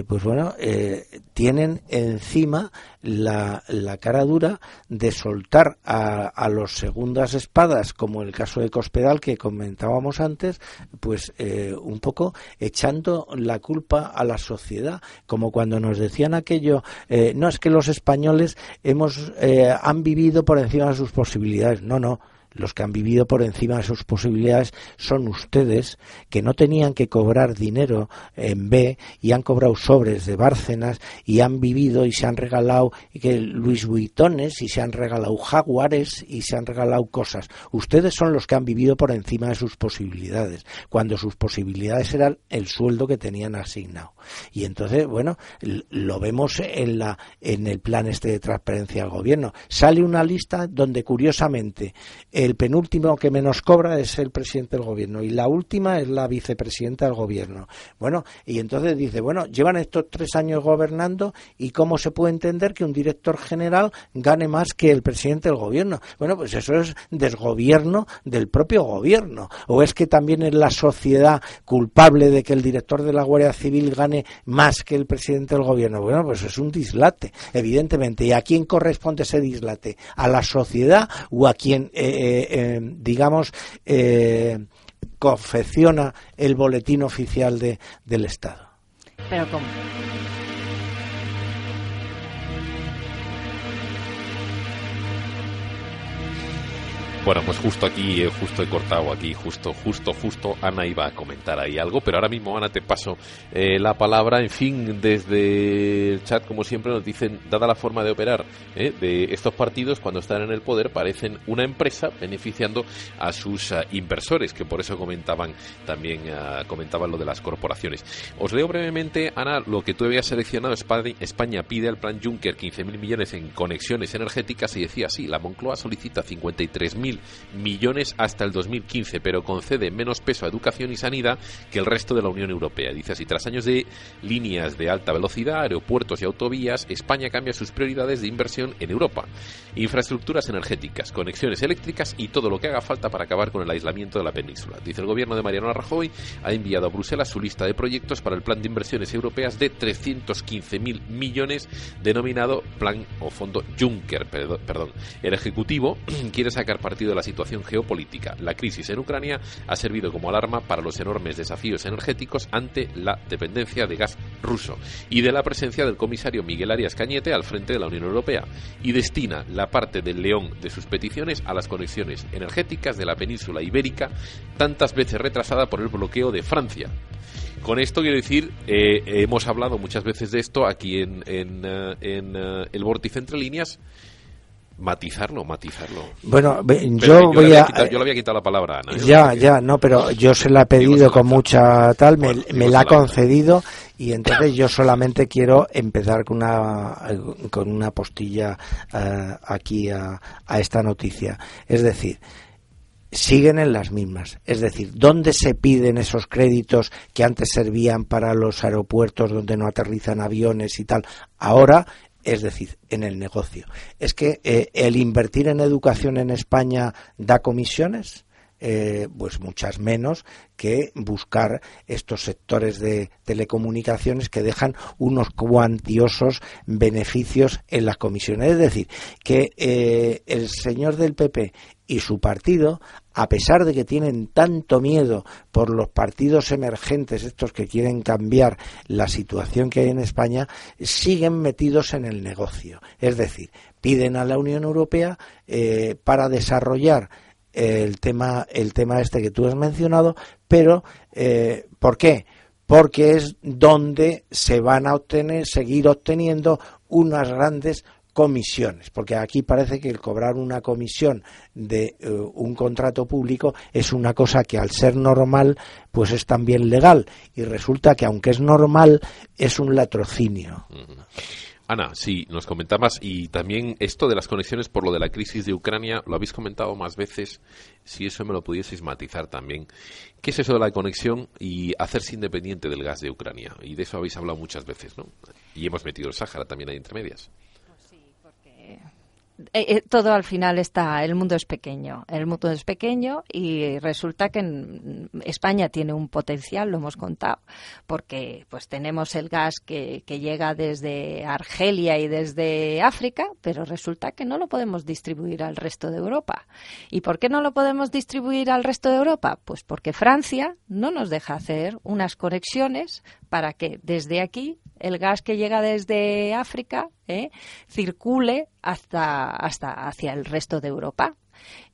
pues bueno eh, tienen encima la, cara dura de soltar a, los segundas espadas, como el caso de Cospedal que comentábamos antes, pues eh, un poco echando la culpa a la sociedad, como cuando nos decían aquello, eh, no es que los españoles hemos han vivido por encima de sus posibilidades, no, no los que han vivido por encima de sus posibilidades son ustedes, que no tenían que cobrar dinero en B y han cobrado sobres de Bárcenas y han vivido y se han regalado Luis Vuittones y se han regalado jaguares y se han regalado cosas. Ustedes son los que han vivido por encima de sus posibilidades, cuando sus posibilidades eran el sueldo que tenían asignado. Y entonces, bueno, lo vemos en la en el plan este de transparencia del gobierno. Sale una lista donde curiosamente el penúltimo que menos cobra es el presidente del gobierno y la última es la vicepresidenta del gobierno. Bueno, y entonces dice, bueno, llevan estos tres años gobernando y cómo se puede entender que un director general gane más que el presidente del gobierno. Bueno, pues eso es desgobierno del propio gobierno. O es que también es la sociedad culpable de que el director de la Guardia Civil gane más que el presidente del gobierno. Bueno, pues es un dislate, evidentemente. ¿Y a quién corresponde ese dislate? ¿A la sociedad o a quien eh, eh, eh, digamos, eh, confecciona el boletín oficial de, del Estado. Pero ¿cómo? Bueno, pues justo aquí, eh, justo he cortado aquí, justo, justo, justo, Ana iba a comentar ahí algo, pero ahora mismo, Ana, te paso eh, la palabra. En fin, desde el chat, como siempre, nos dicen, dada la forma de operar eh, de estos partidos, cuando están en el poder, parecen una empresa beneficiando a sus inversores, que por eso comentaban también, comentaban lo de las corporaciones. Os leo brevemente, Ana, lo que tú habías seleccionado. España pide al plan Juncker 15.000 millones en conexiones energéticas y decía así, la Moncloa solicita 53.000 millones hasta el 2015, pero concede menos peso a educación y sanidad que el resto de la Unión Europea. Dice así, tras años de líneas de alta velocidad, aeropuertos y autovías, España cambia sus prioridades de inversión en Europa. Infraestructuras energéticas, conexiones eléctricas y todo lo que haga falta para acabar con el aislamiento de la península. Dice el gobierno de Mariano Rajoy ha enviado a Bruselas su lista de proyectos para el plan de inversiones europeas de 315.000 millones denominado Plan o Fondo Juncker. Perdón. El Ejecutivo quiere sacar partido de la situación geopolítica. La crisis en Ucrania ha servido como alarma para los enormes desafíos energéticos ante la dependencia de gas ruso y de la presencia del comisario Miguel Arias Cañete al frente de la Unión Europea y destina la parte del león de sus peticiones a las conexiones energéticas de la península ibérica, tantas veces retrasada por el bloqueo de Francia. Con esto quiero decir, eh, hemos hablado muchas veces de esto aquí en, en, eh, eh, el vórtice entre líneas matizarlo, matizarlo. Bueno, yo, voy a... yo le había quitado la palabra a Ana. Ya, ya, no, pero yo se la he pedido con mucha tal, me, la ha concedido y entonces yo solamente quiero empezar con una, con una postilla eh, aquí a, a esta noticia. Es decir, siguen en las mismas. Es decir, ¿dónde se piden esos créditos que antes servían para los aeropuertos donde no aterrizan aviones y tal? Ahora es decir, en el negocio. Es que eh, el invertir en educación en España da comisiones, eh, pues muchas menos que buscar estos sectores de telecomunicaciones que dejan unos cuantiosos beneficios en las comisiones. Es decir, que eh, el señor del PP y su partido, a pesar de que tienen tanto miedo por los partidos emergentes, estos que quieren cambiar la situación que hay en España, siguen metidos en el negocio. Es decir, piden a la Unión Europea eh, para desarrollar el tema, el tema este que tú has mencionado, pero eh, ¿por qué? Porque es donde se van a obtener, seguir obteniendo unas grandes comisiones, porque aquí parece que el cobrar una comisión de eh, un contrato público es una cosa que al ser normal pues es también legal y resulta que aunque es normal es un latrocinio. Ana, sí, nos comentabas y también esto de las conexiones por lo de la crisis de Ucrania, lo habéis comentado más veces, si eso me lo pudieseis matizar también. ¿Qué es eso de la conexión y hacerse independiente del gas de Ucrania? Y de eso habéis hablado muchas veces, ¿no? Y hemos metido el Sáhara también ahí entre medias. Eh, eh, todo al final está, el mundo es pequeño, el mundo es pequeño y resulta que en España tiene un potencial, lo hemos contado, porque pues tenemos el gas que, que llega desde Argelia y desde África, pero resulta que no lo podemos distribuir al resto de Europa. ¿Y por qué no lo podemos distribuir al resto de Europa? Pues porque Francia no nos deja hacer unas conexiones para que desde aquí el gas que llega desde África ¿eh? circule hasta, hasta hacia el resto de Europa.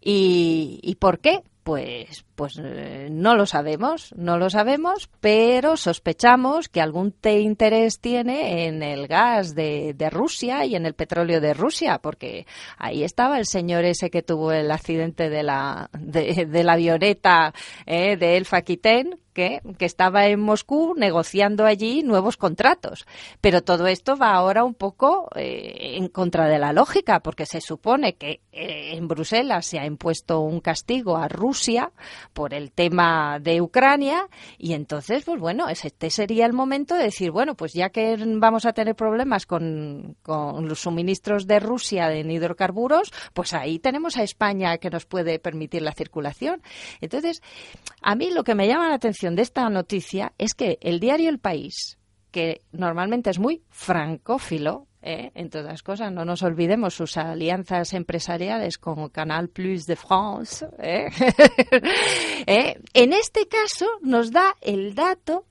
¿Y, ¿Y por qué? Pues, pues eh, no lo sabemos, no lo sabemos, pero sospechamos que algún interés tiene en el gas de, Rusia y en el petróleo de Rusia, porque ahí estaba el señor ese que tuvo el accidente de la, de, la avioneta eh, de El Fakiten, que, que, estaba en Moscú negociando allí nuevos contratos. Pero todo esto va ahora un poco eh, en contra de la lógica, porque se supone que en Bruselas se ha impuesto un castigo a Rusia por el tema de Ucrania y entonces, pues bueno, este sería el momento de decir, bueno, pues ya que vamos a tener problemas con, con los suministros de Rusia en hidrocarburos, pues ahí tenemos a España que nos puede permitir la circulación. Entonces, a mí lo que me llama la atención de esta noticia es que el diario El País, que normalmente es muy francófilo, ¿eh? en todas cosas. No nos olvidemos sus alianzas empresariales con Canal Plus de France. ¿eh? ¿Eh? En este caso nos da el dato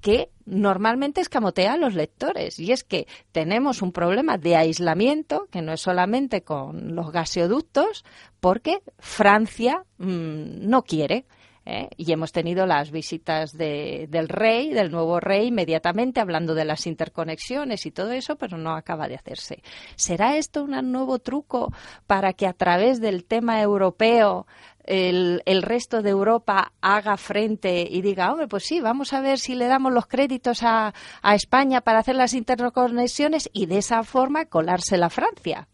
que normalmente escamotea a los lectores y es que tenemos un problema de aislamiento que no es solamente con los gaseoductos porque Francia mmm, no quiere. ¿Eh? y hemos tenido las visitas de, del rey, del nuevo rey, inmediatamente hablando de las interconexiones y todo eso, pero no acaba de hacerse. ¿Será esto un nuevo truco para que a través del tema europeo el, el, resto de Europa haga frente y diga, hombre, pues sí, vamos a ver si le damos los créditos a, a España para hacer las interconexiones y de esa forma colarse la Francia?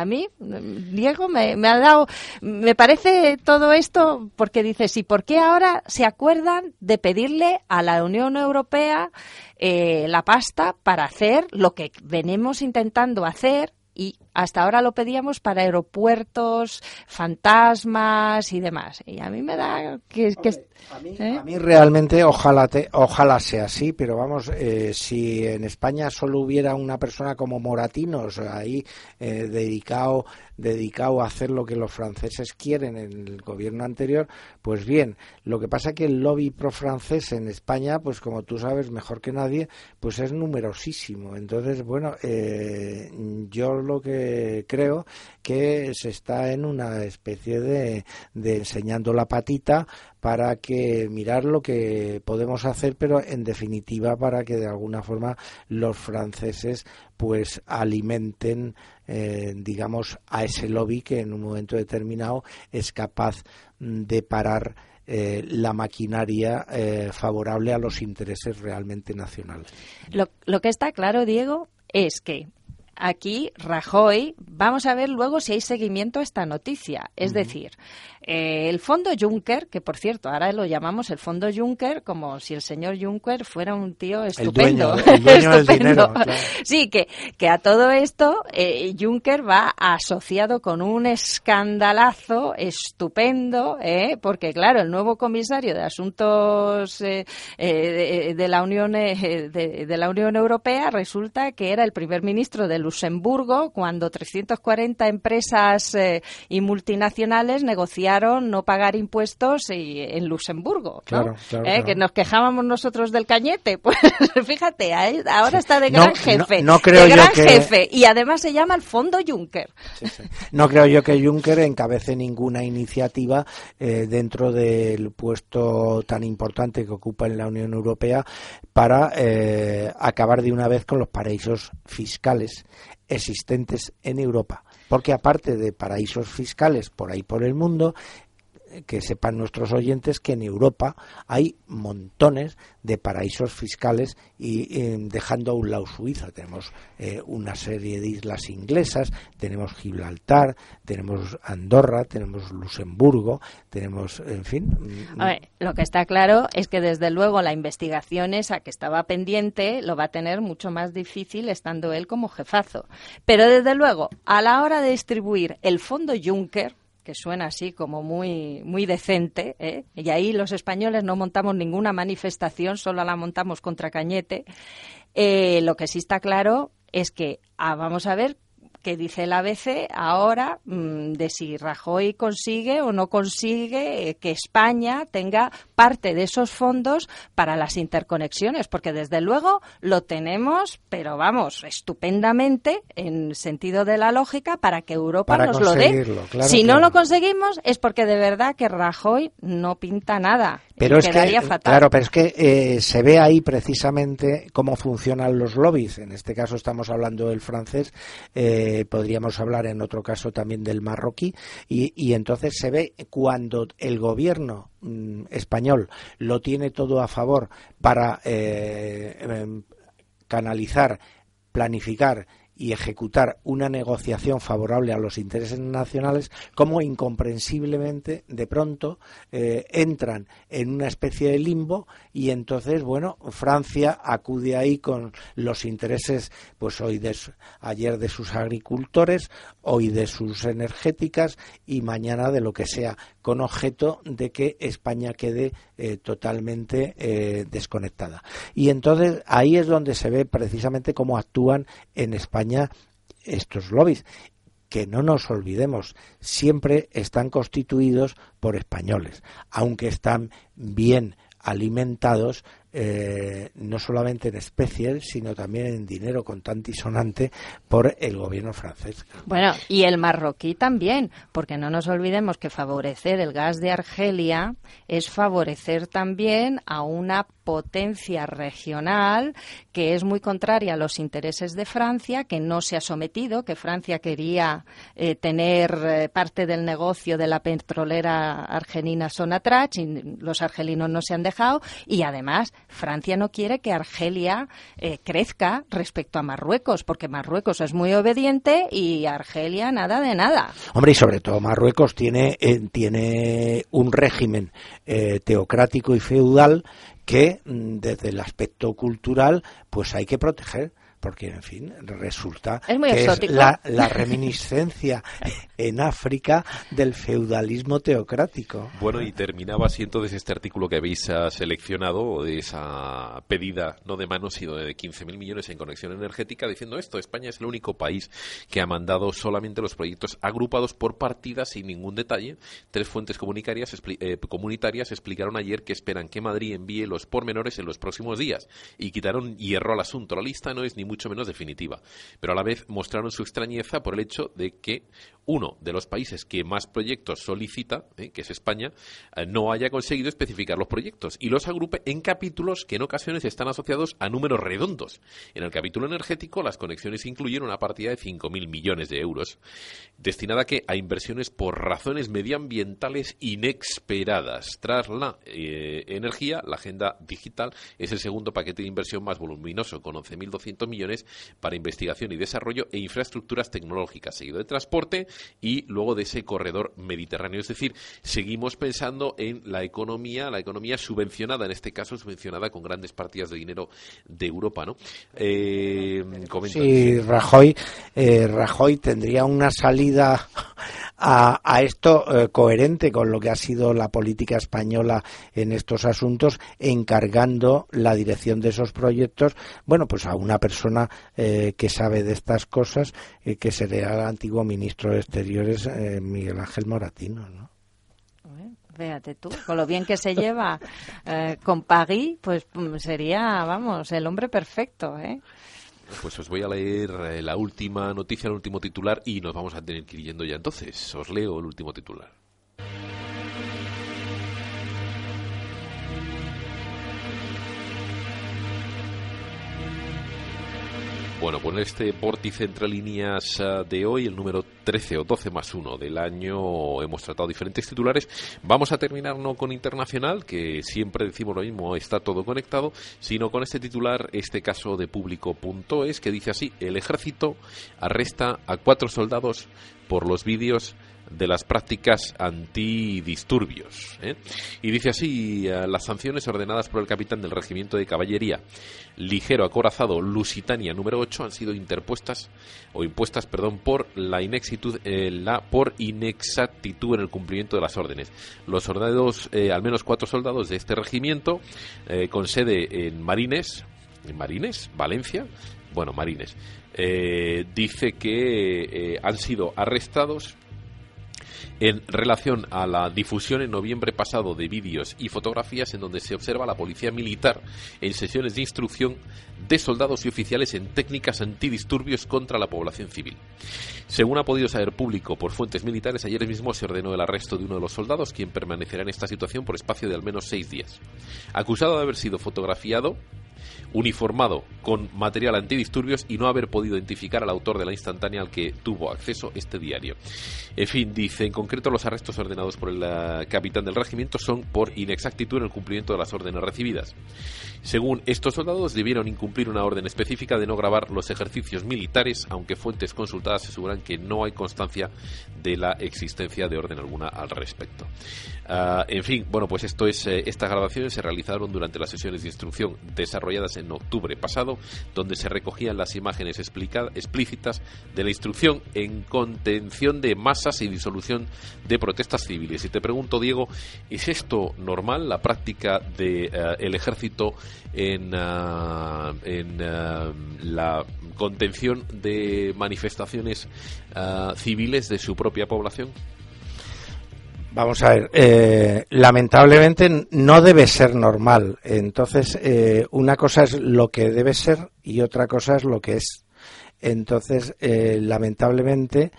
A mí, Diego, me, ha dado, me parece todo esto porque dices, ¿y por qué ahora se acuerdan de pedirle a la Unión Europea eh, la pasta para hacer lo que venimos intentando hacer y hasta ahora lo pedíamos para aeropuertos, fantasmas y demás. Y a mí me da que... que a, mí, ¿eh? a, mí, realmente ojalá, te, ojalá sea así, pero vamos, eh, si en España solo hubiera una persona como Moratinos ahí eh, dedicado dedicado a hacer lo que los franceses quieren en el gobierno anterior, pues bien, lo que pasa que el lobby pro francés en España, pues como tú sabes mejor que nadie, pues es numerosísimo. Entonces, bueno, eh, yo lo que creo que se está en una especie de, enseñando la patita para que mirar lo que podemos hacer, pero en definitiva para que de alguna forma los franceses pues alimenten eh, digamos a ese lobby que en un momento determinado es capaz de parar eh, la maquinaria eh, favorable a los intereses realmente nacionales. Lo, lo que está claro, Diego, es que aquí Rajoy, vamos a ver luego si hay seguimiento a esta noticia. Es uh -huh. decir, eh, el fondo Juncker, que por cierto, ahora lo llamamos el fondo Juncker como si el señor Juncker fuera un tío estupendo. El dueño, el dueño del dinero, claro. Sí, que, que a todo esto eh, Juncker va asociado con un escandalazo estupendo, eh, porque claro, el nuevo comisario de Asuntos eh, eh, de, de, la Unión de, de, la Unión Europea resulta que era el primer ministro de Luxemburgo cuando 340 empresas y multinacionales negociaron no pagar impuestos y, en Luxemburgo, ¿no? claro, ¿Eh? claro. que nos quejábamos nosotros del cañete. Pues fíjate, ahora está de gran no, jefe, no, creo de gran que... jefe y además se llama el Fondo Juncker. Sí, sí. No creo yo que Juncker encabece ninguna iniciativa eh, dentro del puesto tan importante que ocupa en la Unión Europea para eh, acabar de una vez con los paraísos fiscales existentes en Europa. Porque aparte de paraísos fiscales por ahí por el mundo, que sepan nuestros oyentes que en Europa hay montones de paraísos fiscales y eh, dejando a un lado Suiza. Tenemos eh, una serie de islas inglesas tenemos Gibraltar tenemos Andorra tenemos Luxemburgo tenemos en fin a ver, lo que está claro es que desde luego la investigación esa que estaba pendiente lo va a tener mucho más difícil estando él como jefazo. Pero desde luego a la hora de distribuir el fondo Juncker que suena así como muy, muy decente, ¿eh? y ahí los españoles no montamos ninguna manifestación, solo la montamos contra Cañete. Eh, lo que sí está claro es que ah, vamos a ver que dice el ABC ahora mm, de si Rajoy consigue o no consigue que España tenga parte de esos fondos para las interconexiones, porque desde luego lo tenemos, pero vamos, estupendamente en sentido de la lógica para que Europa nos lo dé. si no lo conseguimos es porque de verdad que Rajoy no pinta nada. Pero es que, claro, pero es que eh, se ve ahí precisamente cómo funcionan los lobbies. En este caso estamos hablando del francés. Eh, podríamos hablar en otro caso también del marroquí, y, entonces se ve cuando el gobierno mm, español lo tiene todo a favor para eh, em, canalizar, planificar y ejecutar una negociación favorable a los intereses nacionales, como incomprensiblemente de pronto eh, entran en una especie de limbo y entonces, bueno, Francia acude ahí con los intereses, pues hoy de, ayer de sus agricultores, hoy de sus energéticas y mañana de lo que sea, con objeto de que España quede eh, totalmente eh, desconectada. Y entonces ahí es donde se ve precisamente cómo actúan en España estos lobbies que no nos olvidemos, siempre están constituidos por españoles, aunque están bien alimentados eh, no solamente en especies, sino también en dinero contante y sonante por el gobierno francés. Bueno, y el marroquí también, porque no nos olvidemos que favorecer el gas de Argelia es favorecer también a una potencia regional que es muy contraria a los intereses de Francia, que no se ha sometido, que Francia quería eh, tener eh, parte del negocio de la petrolera argelina Sonatrach y los argelinos no se han dejado y además Francia no quiere que Argelia eh, crezca respecto a Marruecos, porque Marruecos es muy obediente y Argelia nada de nada. Hombre, y sobre todo Marruecos tiene, tiene un régimen teocrático y feudal que mm, desde el aspecto cultural pues hay que proteger porque en fin resulta que es la, reminiscencia en África del feudalismo teocrático. Bueno, y terminaba así entonces este artículo que habéis ah, seleccionado de esa pedida no de manos sino de 15.000 millones en conexión energética diciendo esto, España es el único país que ha mandado solamente los proyectos agrupados por partidas sin ningún detalle. Tres fuentes comunitarias, eh, comunitarias explicaron ayer que esperan que Madrid envíe los pormenores en los próximos días y quitaron hierro al asunto. La lista no es ni mucho menos definitiva. Pero a la vez mostraron su extrañeza por el hecho de que uno de los países que más proyectos solicita, eh, que es España, eh, no haya conseguido especificar los proyectos y los agrupe en capítulos que en ocasiones están asociados a números redondos. En el capítulo energético, las conexiones incluyen una partida de 5.000 millones de euros, destinada a, a inversiones por razones medioambientales inesperadas. Tras la eh, energía, la agenda digital es el segundo paquete de inversión más voluminoso, con 11.200 millones para investigación y desarrollo e infraestructuras tecnológicas, seguido de transporte y luego de ese corredor mediterráneo. Es decir, seguimos pensando en la economía, la economía subvencionada, en este caso subvencionada con grandes partidas de dinero de Europa, ¿no? Eh, sí, Rajoy, eh, Rajoy tendría una salida a, esto eh, coherente con lo que ha sido la política española en estos asuntos, encargando la dirección de esos proyectos, bueno, pues a una persona eh, que sabe de estas cosas, eh, que sería el antiguo ministro de Exteriores, Miguel Ángel Moratino, ¿no? Tú, con lo bien que se lleva con París, pues mm, sería, vamos, el hombre perfecto, ¿eh? Pues os voy a leer eh, la última noticia, el último titular y nos vamos a tener que ir yendo ya entonces. Os leo el último titular. Bueno, con este vórtice entre líneas ah, de hoy, el número 13 o 12 más 1 del año, hemos tratado diferentes titulares. Vamos a terminar no con internacional, que siempre decimos lo mismo, está todo conectado, sino con este titular, este caso de público.es, que dice así, el ejército arresta a cuatro soldados por los vídeos de las prácticas antidisturbios. ¿eh? Y dice así, eh, las sanciones ordenadas por el capitán del regimiento de caballería ligero acorazado Lusitania número 8 han sido interpuestas o impuestas, perdón, por la inexactitud, eh, la, por inexactitud en el cumplimiento de las órdenes. Los soldados, al menos cuatro soldados de este regimiento, con sede en Marines, en Marines, Valencia, bueno, Marines, dice que han sido arrestados en relación a la difusión en noviembre pasado de vídeos y fotografías en donde se observa a la policía militar en sesiones de instrucción de soldados y oficiales en técnicas antidisturbios contra la población civil. Según ha podido saber público por fuentes militares, ayer mismo se ordenó el arresto de uno de los soldados, quien permanecerá en esta situación por espacio de al menos seis días. Acusado de haber sido fotografiado uniformado con material antidisturbios y no haber podido identificar al autor de la instantánea al que tuvo acceso este diario. En fin, dice, en concreto los arrestos ordenados por el eh, capitán del regimiento son por inexactitud en el cumplimiento de las órdenes recibidas. Según estos soldados, debieron incumplir una orden específica de no grabar los ejercicios militares, aunque fuentes consultadas aseguran que no hay constancia de la existencia de orden alguna al respecto. Ah, en fin, bueno, pues esto es, eh, estas grabaciones se realizaron durante las sesiones de instrucción desarrolladas en octubre pasado, donde se recogían las imágenes explícitas de la instrucción en contención de masas y disolución de protestas civiles. Y te pregunto, Diego, ¿es esto normal, la práctica del de, eh, ejército en, ah, ah, la contención de manifestaciones civiles de su propia población? Vamos a ver, eh, lamentablemente no debe ser normal. Entonces, eh, una cosa es lo que debe ser y otra cosa es lo que es. Entonces, eh, lamentablemente,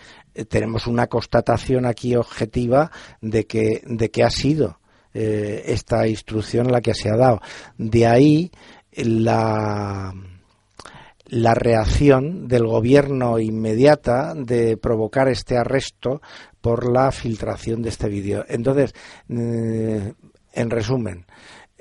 tenemos una constatación aquí objetiva de que, de que ha sido esta instrucción la que se ha dado. De ahí la la reacción del gobierno inmediata de provocar este arresto por la filtración de este vídeo. Entonces, eh, en resumen,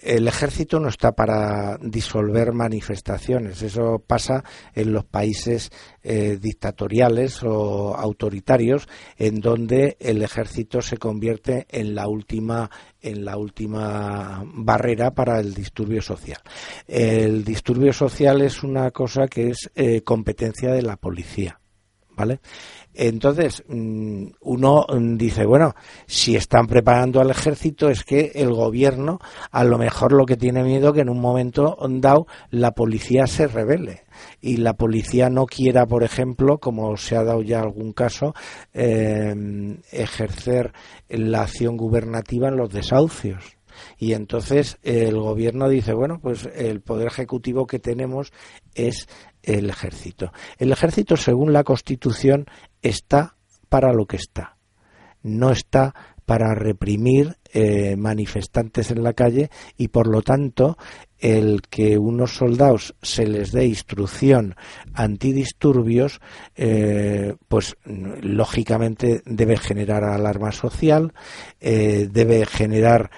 el ejército no está para disolver manifestaciones. Eso pasa en los países eh, dictatoriales o autoritarios, en donde el ejército se convierte en la última en la última barrera para el disturbio social. El disturbio social es una cosa que es eh, competencia de la policía. ¿Vale? Entonces, mm, uno dice, bueno, si están preparando al ejército es que el gobierno a lo mejor lo que tiene miedo que en un momento dado la policía se revele y la policía no quiera, por ejemplo, como se ha dado ya algún caso, em, ejercer la acción gubernativa en los desahucios. Y entonces el gobierno dice, bueno, pues el poder ejecutivo que tenemos es el ejército. El ejército, según la Constitución, está para lo que está. No está para reprimir eh, manifestantes en la calle y por lo tanto el que unos soldados se les dé instrucción antidisturbios eh, pues lógicamente debe generar alarma social eh, debe generar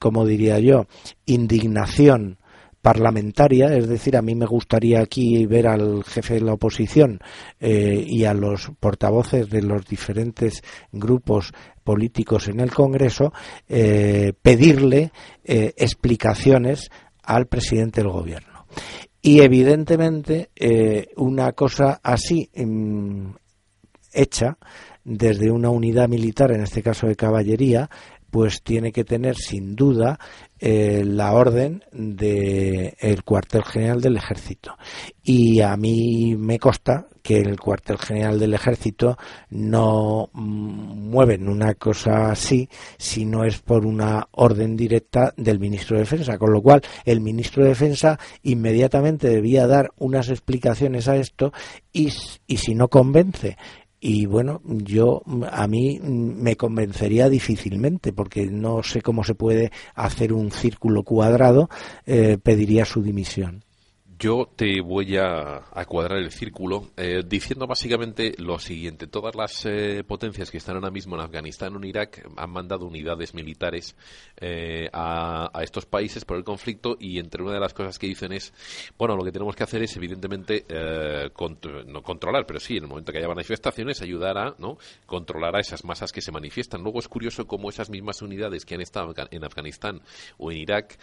como diría yo indignación parlamentaria, es decir, a mí me gustaría aquí ver al jefe de la oposición eh, y a los portavoces de los diferentes grupos políticos en el Congreso eh, pedirle eh, explicaciones al presidente del Gobierno. Y evidentemente una cosa así mm, hecha desde una unidad militar, en este caso de caballería, pues tiene que tener sin duda eh, la orden del el cuartel general del ejército. Y a mí me consta que el cuartel general del ejército no mm, mueven una cosa así si no es por una orden directa del ministro de defensa con lo cual el ministro de defensa inmediatamente debía dar unas explicaciones a esto y, y si no convence y bueno, yo a mí me convencería difícilmente porque no sé cómo se puede hacer un círculo cuadrado, eh, pediría su dimisión. Yo te voy a, cuadrar el círculo eh, diciendo básicamente lo siguiente. Todas las eh, potencias que están ahora mismo en Afganistán o en Irak han mandado unidades militares eh, a, estos países por el conflicto y entre una de las cosas que dicen es, bueno, lo que tenemos que hacer es evidentemente no controlar, pero sí, en el momento que haya manifestaciones, ayudar a ¿no? controlar a esas masas que se manifiestan. Luego es curioso cómo esas mismas unidades que han estado en Afganistán o en Irak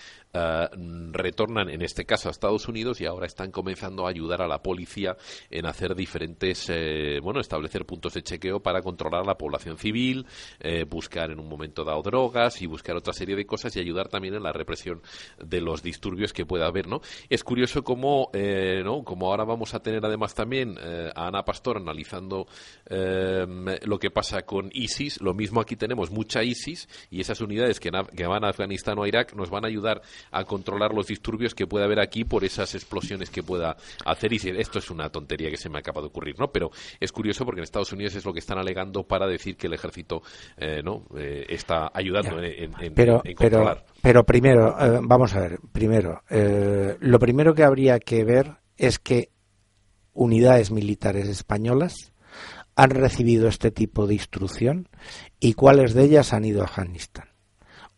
retornan, en este caso, a Estados Unidos y ahora están comenzando a ayudar a la policía en hacer diferentes, eh, bueno, establecer puntos de chequeo para controlar a la población civil, eh, buscar en un momento dado drogas y buscar otra serie de cosas y ayudar también en la represión de los disturbios que pueda haber, ¿no? Es curioso cómo, eh, ¿no? Como ahora vamos a tener además también a Ana Pastor analizando lo que pasa con ISIS, lo mismo aquí tenemos mucha ISIS y esas unidades que, que van a Afganistán o a Irak nos van a ayudar a controlar los disturbios que pueda haber aquí por esas explosiones que pueda hacer. Y esto es una tontería que se me acaba de ocurrir, ¿no? Pero es curioso porque en Estados Unidos es lo que están alegando para decir que el ejército eh, no eh, está ayudando en, pero, controlar. Pero, primero, eh, vamos a ver, primero, lo primero que habría que ver es que unidades militares españolas han recibido este tipo de instrucción y cuáles de ellas han ido a Afganistán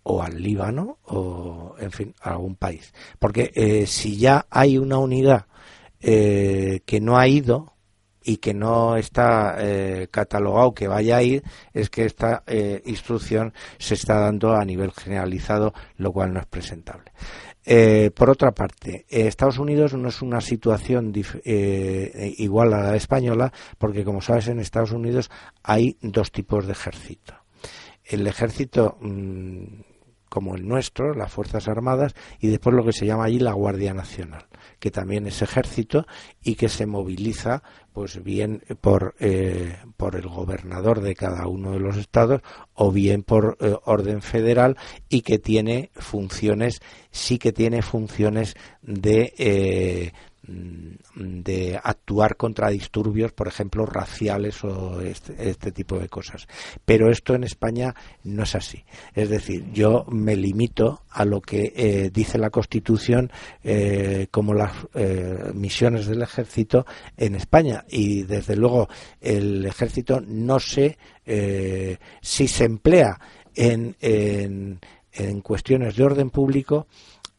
o al Líbano o, en fin, a algún país. Porque eh, si ya hay una unidad eh, que no ha ido y que no está eh, catalogado que vaya a ir, es que esta instrucción se está dando a nivel generalizado, lo cual no es presentable. por otra parte, Estados Unidos no es una situación igual a la española, porque como sabes, en Estados Unidos hay dos tipos de ejército. El ejército mm, como el nuestro, las Fuerzas Armadas, y después lo que se llama allí la Guardia Nacional, que también es ejército y que se moviliza, pues bien por, eh, por el gobernador de cada uno de los estados o bien por eh, orden federal y que tiene funciones, sí que tiene funciones de eh, de actuar contra disturbios, por ejemplo, raciales o este, este, tipo de cosas. Pero esto en España no es así. Es decir, yo me limito a lo que eh, dice la Constitución eh, como las eh, misiones del ejército en España. Y desde luego el ejército no sé si se emplea en, en, en cuestiones de orden público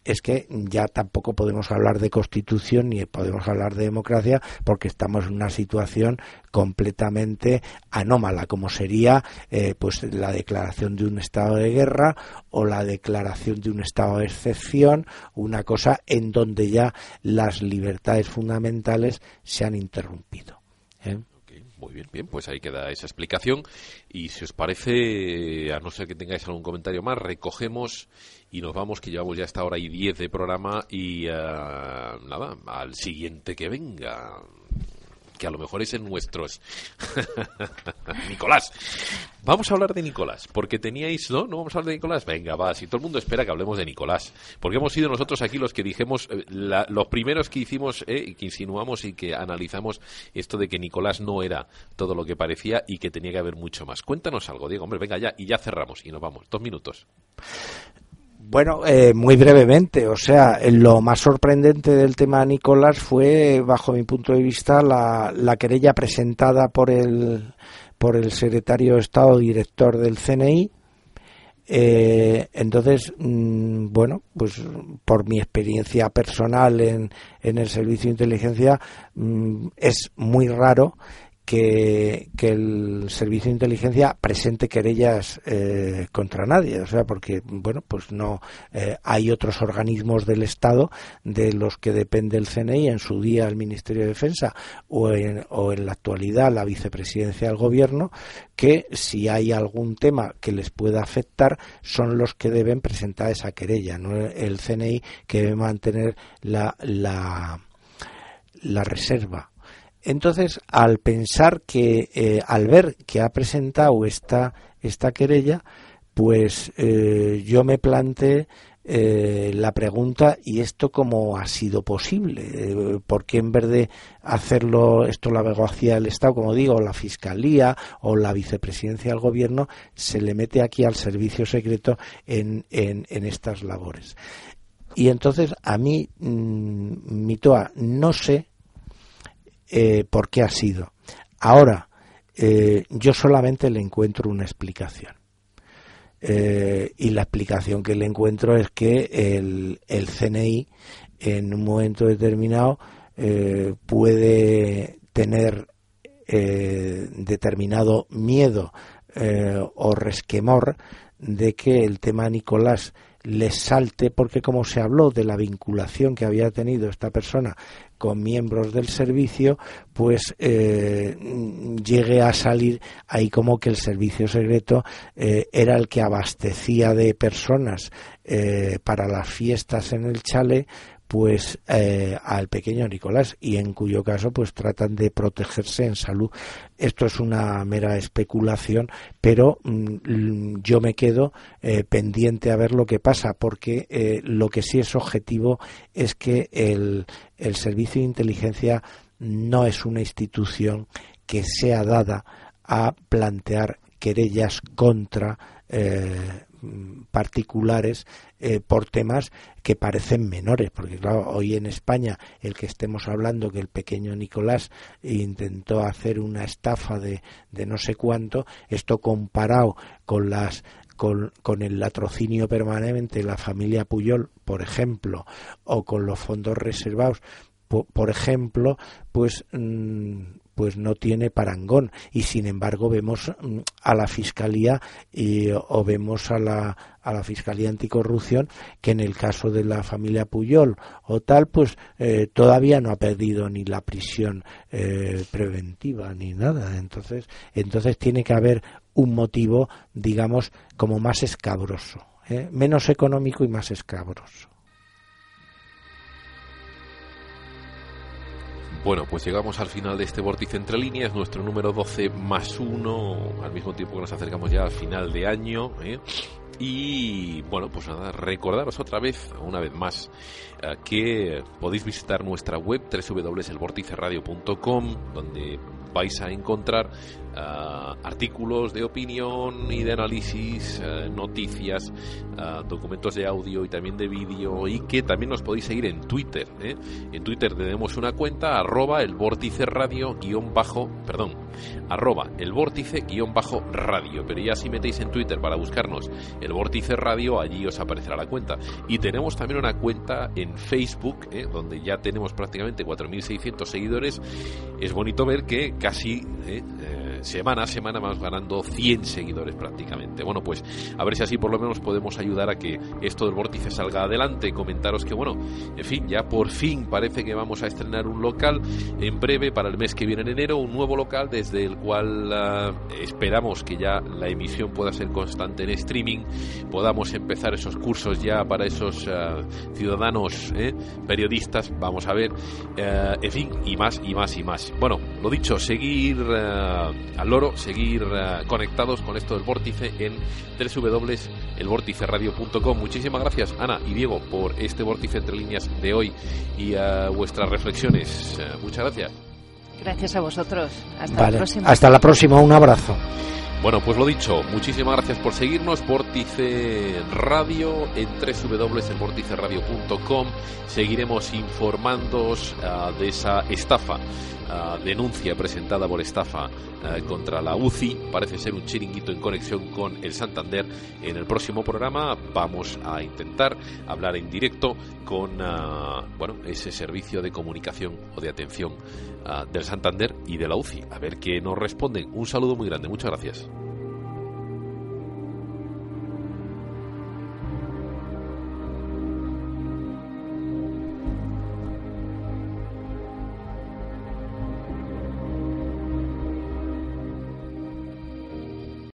es que ya tampoco podemos hablar de constitución ni podemos hablar de democracia porque estamos en una situación completamente anómala como sería eh, pues la declaración de un estado de guerra o la declaración de un estado de excepción una cosa en donde ya las libertades fundamentales se han interrumpido ¿eh? Muy bien, bien, pues ahí queda esa explicación. Y si os parece, a no ser que tengáis algún comentario más, recogemos y nos vamos, que llevamos ya esta hora y diez de programa y eh, nada, al siguiente que venga que a lo mejor es en nuestros. Nicolás. Vamos a hablar de Nicolás, porque teníais, ¿no? ¿No vamos a hablar de Nicolás? Venga, va, si todo el mundo espera que hablemos de Nicolás, porque hemos sido nosotros aquí los que dijimos, eh, los primeros que hicimos, eh, que insinuamos y que analizamos esto de que Nicolás no era todo lo que parecía y que tenía que haber mucho más. Cuéntanos algo, Diego, hombre, venga ya, y ya cerramos y nos vamos. Dos minutos. Bueno, eh, muy brevemente, o sea, lo más sorprendente del tema Nicolás fue, bajo mi punto de vista, la, la querella presentada por el, por el secretario de Estado director del CNI. Eh, entonces, mm, bueno, pues por mi experiencia personal en, en el servicio de inteligencia, mm, es muy raro que, el servicio de inteligencia presente querellas eh, contra nadie, o sea, porque bueno, pues no eh, hay otros organismos del Estado de los que depende el CNI en su día el Ministerio de Defensa o en, o en la actualidad la Vicepresidencia del Gobierno que si hay algún tema que les pueda afectar son los que deben presentar esa querella, no el CNI que debe mantener la la, la reserva entonces, al pensar que, eh, al ver que ha presentado esta, esta querella, pues eh, yo me planteé eh, la pregunta, ¿y esto cómo ha sido posible? ¿Por qué en vez de hacerlo esto la abogacía del Estado, como digo, la Fiscalía o la Vicepresidencia del Gobierno, se le mete aquí al servicio secreto en, en, en estas labores? y entonces a mí, mm, mi toa, no sé eh, por qué ha sido. Ahora, eh, yo solamente le encuentro una explicación. Eh, y la explicación que le encuentro es que el, el CNI en un momento determinado puede tener determinado miedo o resquemor de que el tema Nicolás les salte porque como se habló de la vinculación que había tenido esta persona con miembros del servicio, pues eh, llegue a salir ahí como que el servicio secreto eh, era el que abastecía de personas eh, para las fiestas en el chale pues eh, al pequeño Nicolás y en cuyo caso pues tratan de protegerse en salud. Esto es una mera especulación, pero mm, yo me quedo eh, pendiente a ver lo que pasa porque eh, lo que sí es objetivo es que el, el servicio de inteligencia no es una institución que sea dada a plantear querellas contra particulares eh, por temas que parecen menores, porque claro, hoy en España el que estemos hablando que el pequeño Nicolás intentó hacer una estafa de, de no sé cuánto, esto comparado con las con, con, el latrocinio permanente de la familia Puyol, por ejemplo, o con los fondos reservados, por, ejemplo, pues mm, pues no tiene parangón. Y sin embargo vemos mm, a la fiscalía y, o vemos a la a la fiscalía anticorrupción que en el caso de la familia Puyol o tal pues eh, todavía no ha perdido ni la prisión eh, preventiva ni nada. Entonces entonces tiene que haber un motivo digamos como más escabroso ¿eh? menos económico y más escabroso Bueno, pues llegamos al final de este vórtice entre líneas, nuestro número 12 más 1, al mismo tiempo que nos acercamos ya al final de año. ¿eh? Y bueno, pues nada, recordaros otra vez, una vez más, eh, que podéis visitar nuestra web www.elvorticeradio.com, donde vais a encontrar uh, artículos de opinión y de análisis, uh, noticias, uh, documentos de audio y también de vídeo y que también nos podéis seguir en Twitter. ¿eh? En Twitter tenemos una cuenta arroba el vórtice radio guion bajo, perdón, arroba el vórtice guion bajo radio. Pero ya si metéis en Twitter para buscarnos el vórtice radio, allí os aparecerá la cuenta. Y tenemos también una cuenta en Facebook, ¿eh? donde ya tenemos prácticamente 4.600 seguidores. Es bonito ver que casi ¿eh? Eh, semana a semana vamos ganando 100 seguidores prácticamente. Bueno, pues a ver si así por lo menos podemos ayudar a que esto del vórtice salga adelante. Comentaros que, bueno, en fin, ya por fin parece que vamos a estrenar un local en breve para el mes que viene en enero, un nuevo local desde el cual ah, esperamos que ya la emisión pueda ser constante en streaming, podamos empezar esos cursos ya para esos ah, ciudadanos, periodistas, vamos a ver, en fin, y más y más y más. Bueno, lo dicho, seguir uh, al loro, seguir uh, conectados con esto del vórtice en www.elvorticeradio.com. Muchísimas gracias, Ana y Diego, por este vórtice entre líneas de hoy y uh, vuestras reflexiones. muchas gracias. Gracias a vosotros. Hasta la próxima. Hasta la próxima. Un abrazo. Bueno, pues lo dicho, muchísimas gracias por seguirnos. Vórtice Radio en www.elvorticeradio.com. Seguiremos informándoos de esa estafa denuncia presentada por estafa eh, contra la UCI. Parece ser un chiringuito en conexión con el Santander. En el próximo programa vamos a intentar hablar en directo con bueno, ese servicio de comunicación o de atención eh, del Santander y de la UCI. A ver qué nos responden. Un saludo muy grande. Muchas gracias.